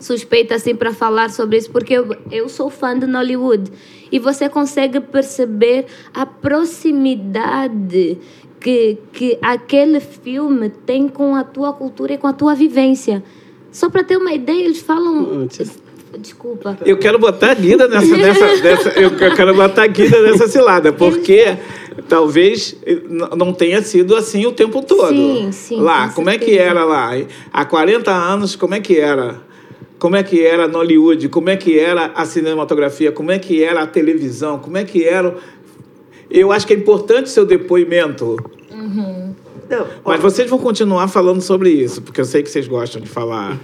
suspeita assim para falar sobre isso, porque eu, eu sou fã de Nollywood. E você consegue perceber a proximidade que, que aquele filme tem com a tua cultura e com a tua vivência. Só para ter uma ideia, eles falam. Desculpa. Eu quero botar a Guida nessa, nessa, nessa eu quero botar a Guida nessa cilada, porque talvez não tenha sido assim o tempo todo. Sim, sim. Lá, com como certeza. é que era lá? Há 40 anos, como é que era? Como é que era Nollywood? Como é que era a cinematografia? Como é que era a televisão? Como é que era... Eu acho que é importante seu depoimento. Uhum. Não, Mas vocês vão continuar falando sobre isso, porque eu sei que vocês gostam de falar.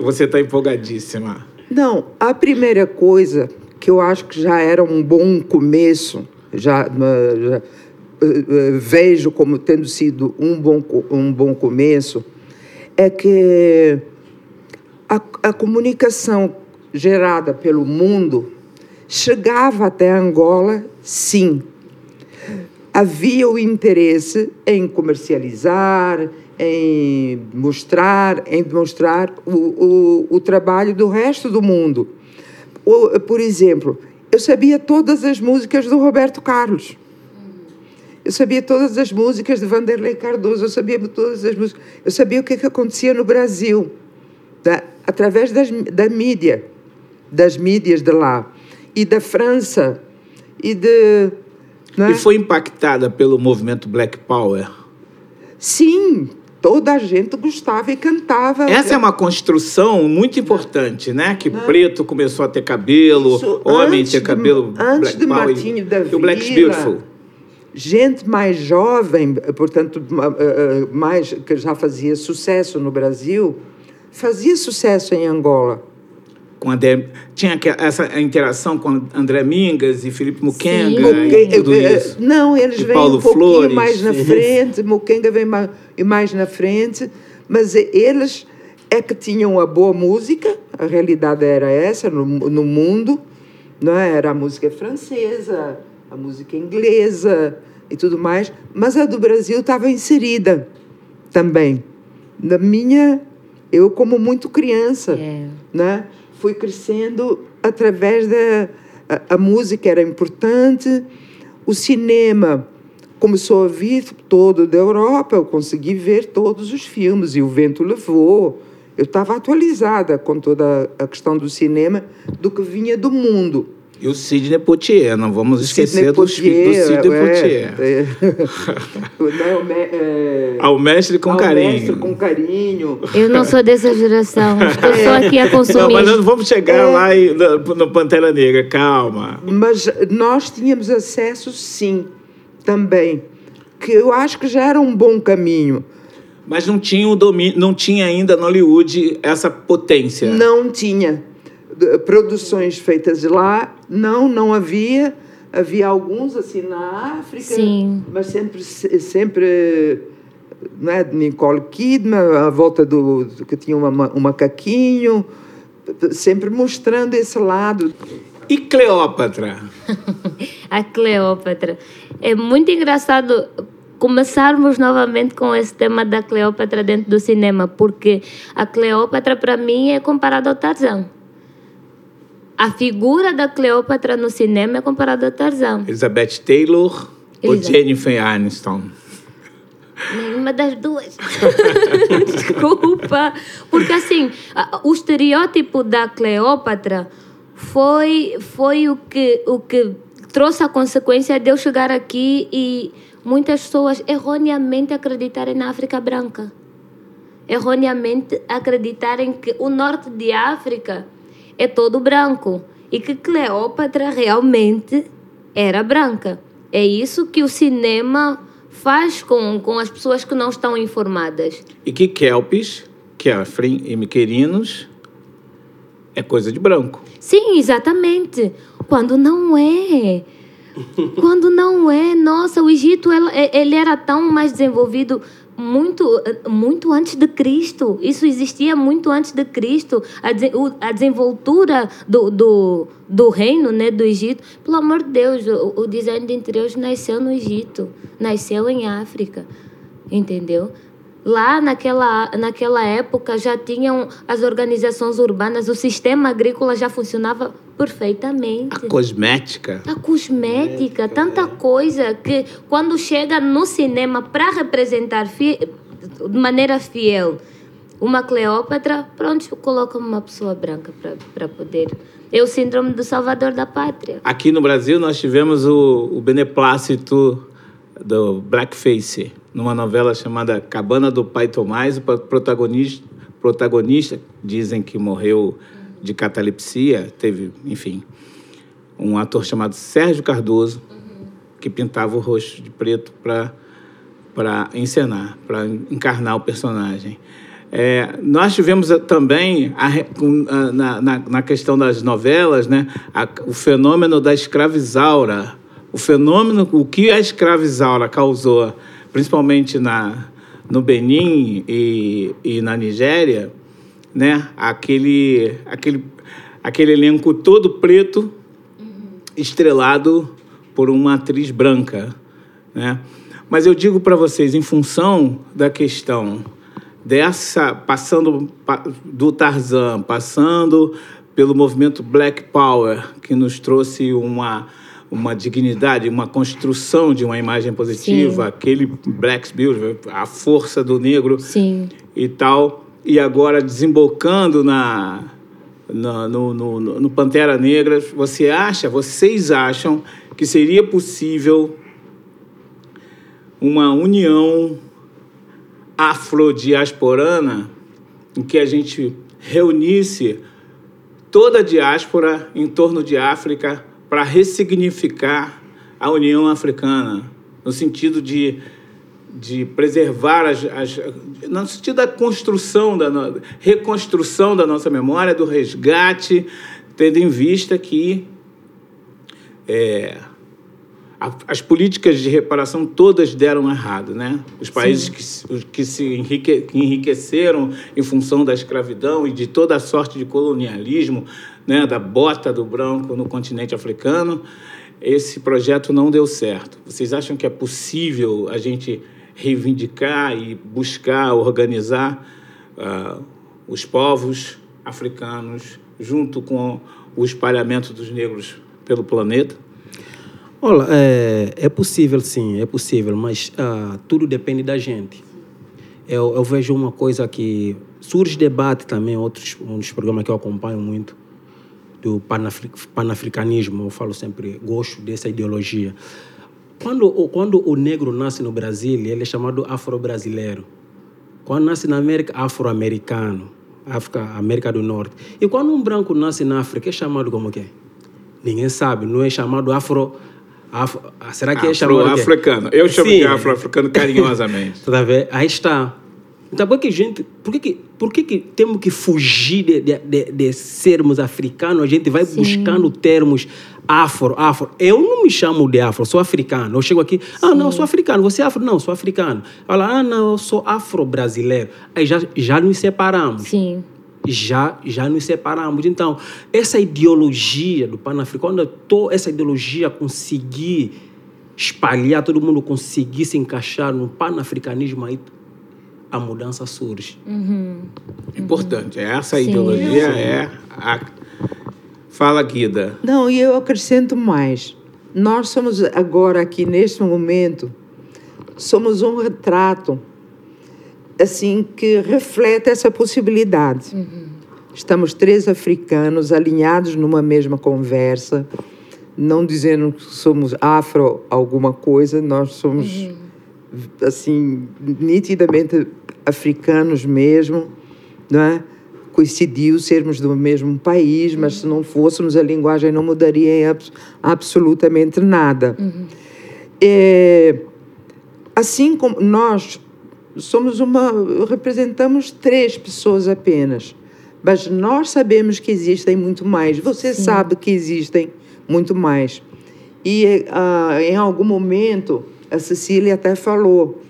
Você está empolgadíssima. Não, a primeira coisa que eu acho que já era um bom começo, já, já uh, vejo como tendo sido um bom, um bom começo, é que a, a comunicação gerada pelo mundo chegava até Angola, sim. Havia o interesse em comercializar, em mostrar, em demonstrar o, o, o trabalho do resto do mundo. O, por exemplo, eu sabia todas as músicas do Roberto Carlos. Eu sabia todas as músicas de Vanderlei Cardoso, eu sabia todas as músicas. Eu sabia o que, é que acontecia no Brasil, da, através das, da mídia, das mídias de lá, e da França, e de. É? E foi impactada pelo movimento Black Power? Sim, toda a gente gostava e cantava. Essa é uma construção muito importante, né? Que preto começou a ter cabelo, Isso, homem ter cabelo. De, antes de Martinho da Vila, o Black Beautiful. Gente mais jovem, portanto, eh, eh, mais que já fazia sucesso no Brasil, fazia sucesso em Angola com André, tinha essa interação com André Mingas e Felipe Mukenga e tudo isso. Não, eles vêm um pouquinho Flores. mais na frente, Mukenga vem mais, mais na frente, mas eles é que tinham a boa música, a realidade era essa no, no mundo, não é? era a música francesa, a música inglesa e tudo mais, mas a do Brasil estava inserida também. Na minha, eu como muito criança, é. né? Fui crescendo através da a, a, música era importante, o cinema começou a vir todo da Europa, eu consegui ver todos os filmes e o vento levou. Eu estava atualizada com toda a questão do cinema, do que vinha do mundo. E o Sidney Poitier, não vamos esquecer do, do Poitier, Sidney é, Poitier. é. Não, me- é, Ao mestre com ao carinho. mestre com carinho. Eu não sou dessa geração. Estou só aqui a Não, consumir. mas não vamos chegar É. lá e- no, no Pantera Negra, calma. Mas nós tínhamos acesso, sim, também. Que eu acho que já era um bom caminho. Mas não tinha, o domínio, não tinha ainda no Hollywood essa potência. Não tinha produções feitas lá, não, não havia. Havia alguns assim na África, Sim. mas sempre, sempre não é, de Nicole Kidman, à volta do, do que tinha uma, um macaquinho, sempre mostrando esse lado. E Cleópatra? A Cleópatra. É muito engraçado começarmos novamente com esse tema da Cleópatra dentro do cinema, porque a Cleópatra, para mim, é comparada ao Tarzan. A figura da Cleópatra no cinema é comparada ao Tarzan. Elizabeth Taylor ou Elizabeth. Jennifer Aniston? Nenhuma das duas. Desculpa. Porque, assim, a- o estereótipo da Cleópatra foi, foi o, que, o que trouxe a consequência de eu chegar aqui e muitas pessoas erroneamente acreditarem na África branca. Erroneamente acreditarem que o norte de África é todo branco e que Cleópatra realmente era branca. É isso que o cinema faz com, com as pessoas que não estão informadas. E que Kelpis, Kefren e Miquerinos é coisa de branco. Sim, exatamente. Quando não é. Quando não é. Nossa, o Egito é- ele era tão mais desenvolvido muito, muito antes de Cristo. Isso existia muito antes de Cristo. A, de- a desenvoltura do, do, do reino né, do Egito. Pelo amor de Deus, o, o design de interiores nasceu no Egito. Nasceu em África. Entendeu? Lá naquela, naquela época já tinham as organizações urbanas, o sistema agrícola já funcionava perfeitamente. A cosmética. A cosmética, tanta coisa que quando chega no cinema para representar fi- de maneira fiel uma Cleópatra, pronto, colocam uma pessoa branca para poder. É o síndrome do salvador da pátria. Aqui no Brasil nós tivemos o, o beneplácito do blackface numa novela chamada Cabana do Pai Tomás. O pro- protagonista, protagonista dizem que morreu de catalepsia. Teve, enfim, um ator chamado Sérgio Cardoso que pintava o rosto de preto para para encenar, para encarnar o personagem. É, nós tivemos eh, também, a re- com- a- na, na, na questão das novelas, né, a- o fenômeno da escravizaura. O fenômeno, o que a escravizaura causou, principalmente na, no Benin e, e na Nigéria, né, aquele, aquele, aquele elenco todo preto estrelado por uma atriz branca, né? Mas eu digo para vocês, em função da questão dessa, passando pa- do Tarzan, passando pelo movimento Black Power, que nos trouxe uma uma dignidade, uma construção de uma imagem positiva, Sim. aquele Black Beauty, a força do negro Sim. e tal, e agora desembocando na, na- no, no, no, Pantera Negra, você acha, vocês acham que seria possível uma união afrodiasporana em que a gente reunisse toda a diáspora em torno de África para ressignificar a União Africana, no sentido de, de preservar as, as no sentido da construção da no- reconstrução da nossa memória, do resgate, tendo em vista que é, a- as políticas de reparação todas deram errado, né? Os países que, que se enrique- que enriqueceram em função da escravidão e de toda a sorte de colonialismo, né? Da bota do branco no continente africano, esse projeto não deu certo. Vocês acham que é possível a gente reivindicar e buscar organizar ah, os povos africanos junto com o espalhamento dos negros pelo planeta? Olha, é, é possível sim, é possível, mas ah, tudo depende da gente. Eu, eu vejo uma coisa que surge debate também, outros um dos programas que eu acompanho muito. Do panafricanismo, eu falo sempre, gosto dessa ideologia. Quando, quando o negro nasce no Brasil, ele é chamado afro-brasileiro. Quando nasce na América, afro-americano, África, América do Norte. E quando um branco nasce na África, é chamado como que? Ninguém sabe, não é chamado afro... afro será que é chamado Afro-africano. Eu chamo Sim. de afro-africano carinhosamente. tá vendo? Aí está. Então, por que, gente, por que, que, por que, que temos que fugir de, de, de, de sermos africanos? A gente vai Sim. buscando termos afro, afro. Eu não me chamo de afro, sou africano. Eu chego aqui, ah, Sim. não, sou africano. Você é afro? Não, sou africano. Fala, ah, não, eu sou afro-brasileiro. Aí já, já nos separamos. Sim. Já, já nos separamos. Então, essa ideologia do pan-africano, quando essa ideologia conseguir espalhar, todo mundo conseguir se encaixar no pan-africanismo, aí a mudança surge. Uhum. Importante. Essa Sim. ideologia é a... Fala, Guida. Não, e eu acrescento mais. Nós somos agora aqui, neste momento, somos um retrato assim que reflete essa possibilidade. Uhum. Estamos três africanos alinhados numa mesma conversa, não dizendo que somos afro alguma coisa, nós somos uhum. assim nitidamente africanos mesmo, não é? Coincidiu sermos do mesmo país, mas se não fôssemos, a linguagem não mudaria em abs absolutamente nada. Uhum. É, assim como nós somos uma. representamos três pessoas apenas, mas nós sabemos que existem muito mais. Você Sim. sabe que existem muito mais. E uh, em algum momento, a Cecília até falou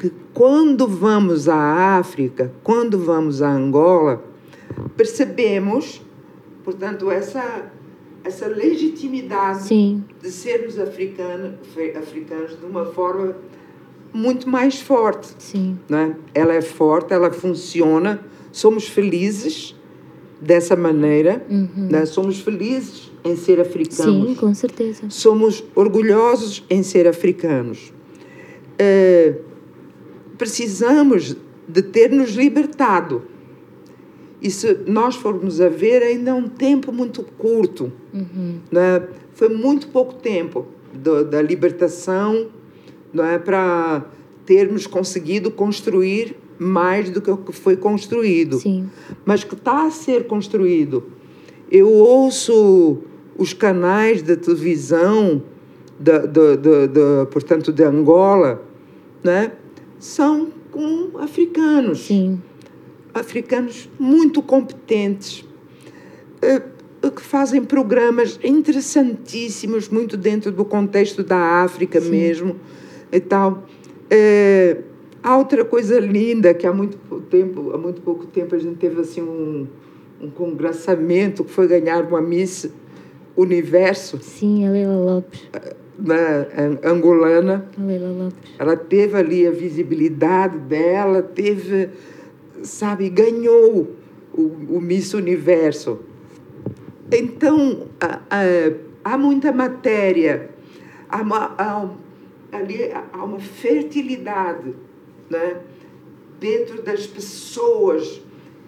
que quando vamos à África, quando vamos a Angola, percebemos, portanto, essa, essa legitimidade Sim. de sermos africanos, africanos de uma forma muito mais forte. Sim. Né? Ela é forte, ela funciona, somos felizes dessa maneira, uhum. né? somos felizes em ser africanos. Sim, com certeza. Somos orgulhosos em ser africanos. É, precisamos de ter nos libertado. E se nós formos a ver, ainda é um tempo muito curto. Uhum. Né? Foi muito pouco tempo do, da libertação não é, para termos conseguido construir mais do que o que foi construído. Sim. Mas que está a ser construído. Eu ouço os canais de televisão, portanto, de Angola, né? São com africanos. Sim. Africanos muito competentes, eh, que fazem programas interessantíssimos, muito dentro do contexto da África Sim. mesmo e tal. É, há outra coisa linda que há muito tempo, há muito pouco tempo a gente teve assim um, um congraçamento que foi ganhar uma Miss Universo. Sim, a Leila Lopes. Na, angolana. A Leila Lopes. Ela teve ali a visibilidade dela, teve, sabe, ganhou o, o Miss Universo. Então, há, há muita matéria, há, há ali há uma fertilidade né? dentro das pessoas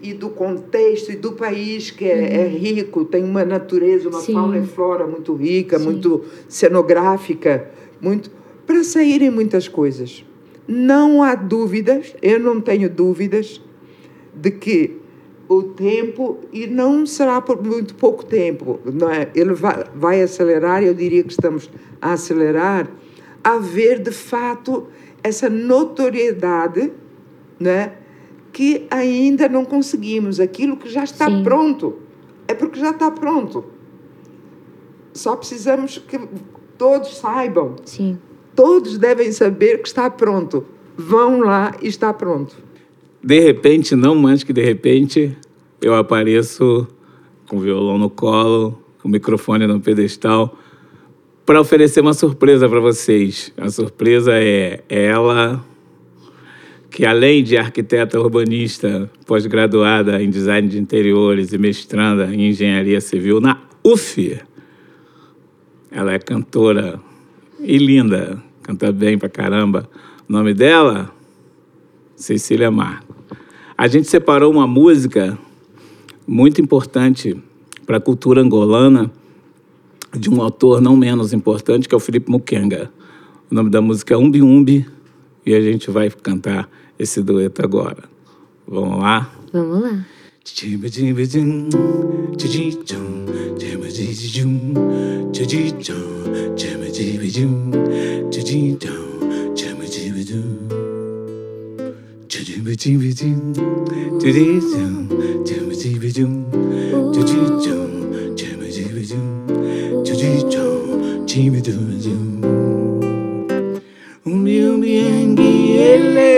e do contexto e do país que é, uhum. é rico, tem uma natureza, uma Sim. fauna e flora muito rica, Sim. muito cenográfica, muito para saírem muitas coisas. Não há dúvidas, eu não tenho dúvidas de que o tempo e não será por muito pouco tempo, não é? Ele vai, vai acelerar, eu diria que estamos a acelerar haver de fato essa notoriedade, né? Que ainda não conseguimos. Aquilo que já está Sim. pronto é porque já está pronto. Só precisamos que todos saibam. Sim. Todos devem saber que está pronto. Vão lá e está pronto. De repente, não mais que de repente, eu apareço com o violão no colo, com o microfone no pedestal para oferecer uma surpresa para vocês. A surpresa é ela, que além de arquiteta urbanista, pós-graduada em design de interiores e mestranda em engenharia civil na UF, ela é cantora e linda, canta bem pra caramba. O nome dela? Cecília Marco. A gente separou uma música muito importante para a cultura angolana de um autor não menos importante, que é o Felipe Mukenga. O nome da música é Umbi Umbi e a gente vai cantar esse dueto agora. Vamos lá? Vamos lá. Umbi umbi engi ele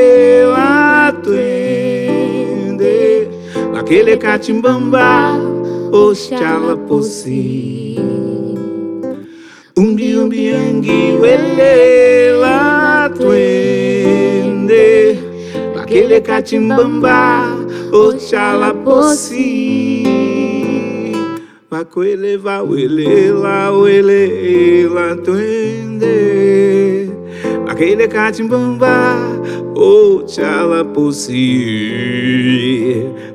Makele kachimbamba Oxala posi Umbi umbi engi ele wa twende Makele kachimbamba Oxala posi Makwele va wele la wele la twende Aquele catimbamba o chala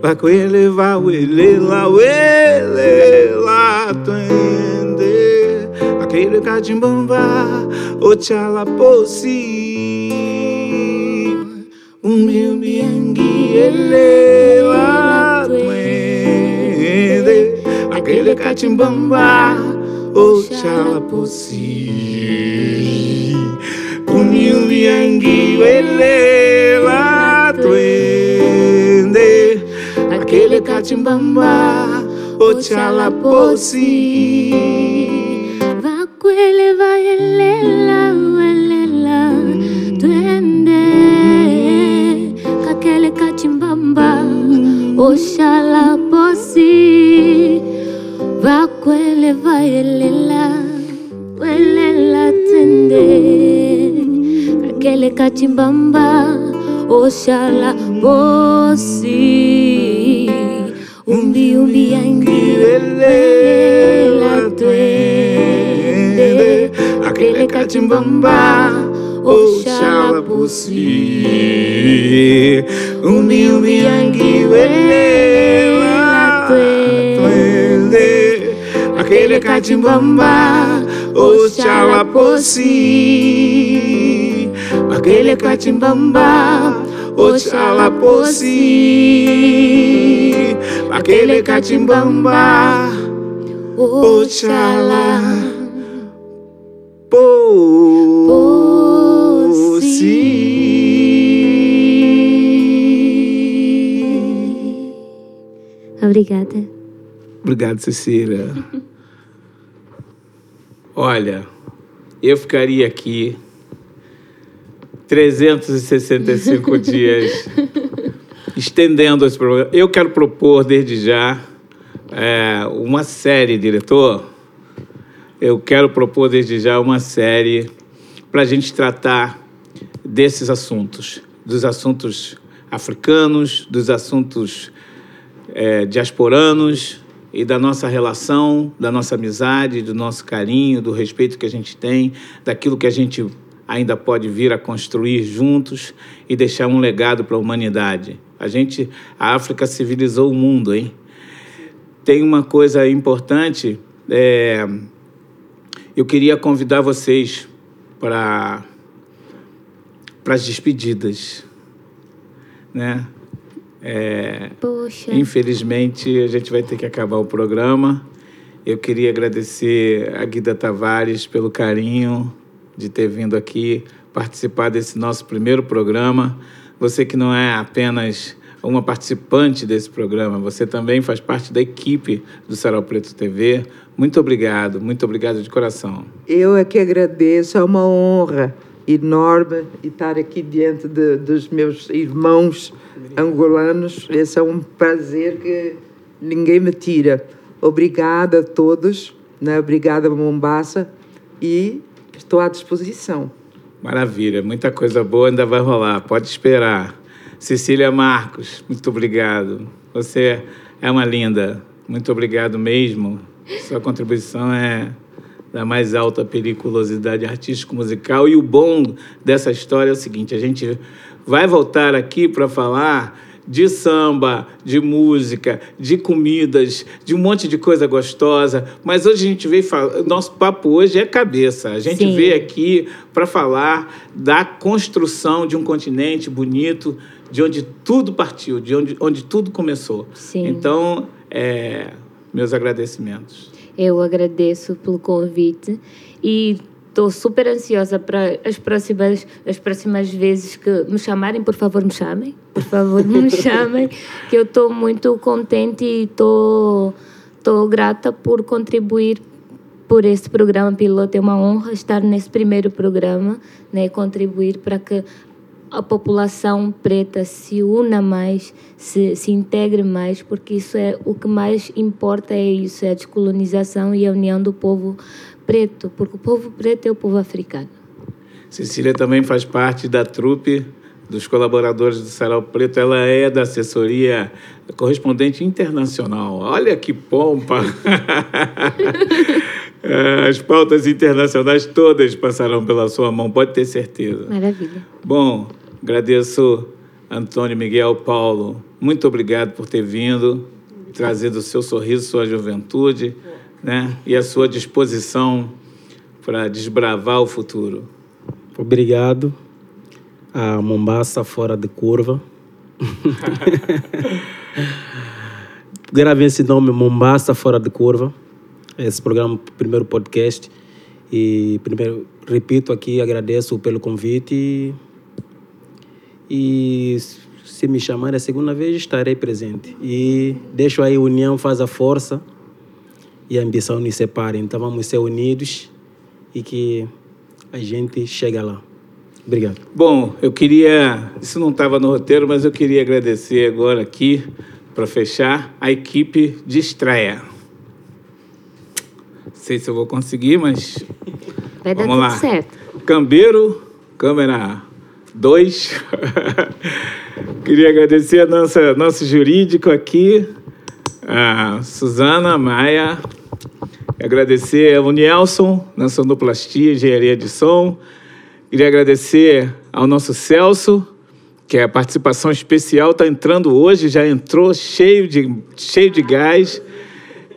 posi Makwele va wele la wele la twende Aquele catimbamba o chala posi Umbi umbi engi ele la twende Aquele catimbamba o chala posi Umbi umbi engi ele la twende Aquele catimbamba o chala posi. Vakwele vayelela welela twende. Kakele kachimbamba oshala posi. Vakwele vayelela welela twende. Kakele kachimbamba oshala posi umbi umbi yangi welela twende Aquele catimbamba Oxala posi Umbi umbi yangi welela twende Aquele catimbamba Oxala posi Aquele catimbamba Oxala posi Aquele catimbamba. Oxala posi Obrigada. Obrigado, Cecília. Olha, eu ficaria aqui 365 dias estendendo esse programa. Eu quero propor, desde já, é, uma série, diretor. Eu quero propor, desde já, uma série para a gente tratar desses assuntos, dos assuntos africanos, dos assuntos é, diasporanos e da nossa relação, da nossa amizade, do nosso carinho, do respeito que a gente tem, daquilo que a gente ainda pode vir a construir juntos e deixar um legado para a humanidade. A gente, a África civilizou o mundo, hein? Tem uma coisa importante, é, eu queria convidar vocês para para as despedidas, né? É, Poxa. Infelizmente, a gente vai ter que acabar o programa. Eu queria agradecer a Guida Tavares pelo carinho de ter vindo aqui participar desse nosso primeiro programa. Você que não é apenas uma participante desse programa, você também faz parte da equipe do Sarau Preto TV. Muito obrigado, muito obrigado de coração. Eu é que agradeço, é uma honra enorme estar aqui diante de, dos meus irmãos angolanos. Esse é um prazer que ninguém me tira. Obrigada a todos, né? obrigada Mombasa e estou à disposição. Maravilha, muita coisa boa ainda vai rolar, pode esperar. Cecília Marcos, muito obrigado. Você é uma linda, muito obrigado mesmo. Sua contribuição é da mais alta periculosidade artístico-musical. E o bom dessa história é o seguinte: a gente vai voltar aqui para falar de samba, de música, de comidas, de um monte de coisa gostosa. Mas hoje a gente veio falar. Nosso papo hoje é cabeça. A gente Sim. veio aqui para falar da construção de um continente bonito, de onde tudo partiu, de onde, onde tudo começou. Sim. Então, é, meus agradecimentos. Eu agradeço pelo convite e estou super ansiosa para as próximas, as próximas vezes que me chamarem. Por favor, me chamem. Por favor, me chamem. Que eu estou muito contente e estou estou grata por contribuir por esse programa piloto. É uma honra estar nesse primeiro programa né, contribuir para que a população preta se una mais, se, se integre mais, porque isso é o que mais importa é isso, é a descolonização e a união do povo preto, porque o povo preto é o povo africano. Cecília também faz parte da trupe dos colaboradores do Sarau Preto. Ela é da assessoria correspondente internacional. Olha que pompa! É, As pautas internacionais todas passarão pela sua mão, pode ter certeza. Maravilha. Bom, agradeço Antônio Miguel Paulo. Muito obrigado por ter vindo, trazido o seu sorriso, sua juventude, né? E a sua disposição para desbravar o futuro. Obrigado a Mombasa fora de curva. Gravei esse nome Mombasa fora de curva. Esse programa, primeiro podcast. E primeiro, repito aqui, agradeço pelo convite. E, se me chamarem a segunda vez, estarei presente. E deixo aí, união faz a força e a ambição nos separa. Então vamos ser unidos e que a gente chega lá. Obrigado. Bom, eu queria. Isso não estava no roteiro, mas eu queria agradecer agora aqui, para fechar, a equipe de estreia. Não sei se eu vou conseguir, mas. Vai dar Vamos tudo lá. certo. Cambeiro, câmera 2. Queria agradecer a nossa, nosso jurídico aqui, a Suzana Maia. Agradecer ao Nielson, na sonoplastia, engenharia de som. Queria agradecer ao nosso Celso, que é a participação especial, está entrando hoje, já entrou cheio de, cheio de gás.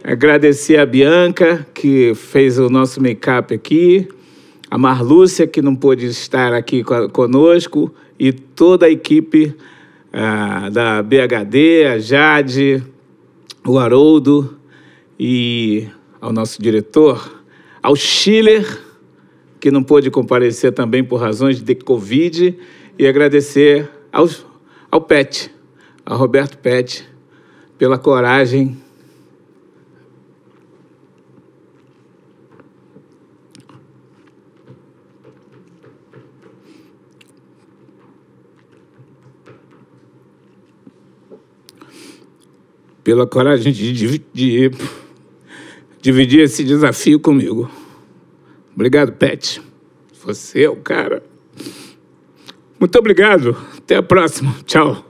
Agradecer a Bianca, que fez o nosso make-up aqui, a Marlúcia, que não pôde estar aqui co- conosco, e toda a equipe ah, da BHD, a Jade, o Haroldo e ao nosso diretor, ao Schiller, que não pôde comparecer também por razões de Covid, e agradecer aos, ao Pet, ao Roberto Pet, pela coragem. Pela coragem de dividir, dividir esse desafio comigo. Obrigado, Pet. Você é o cara. Muito obrigado. Até a próxima. Tchau.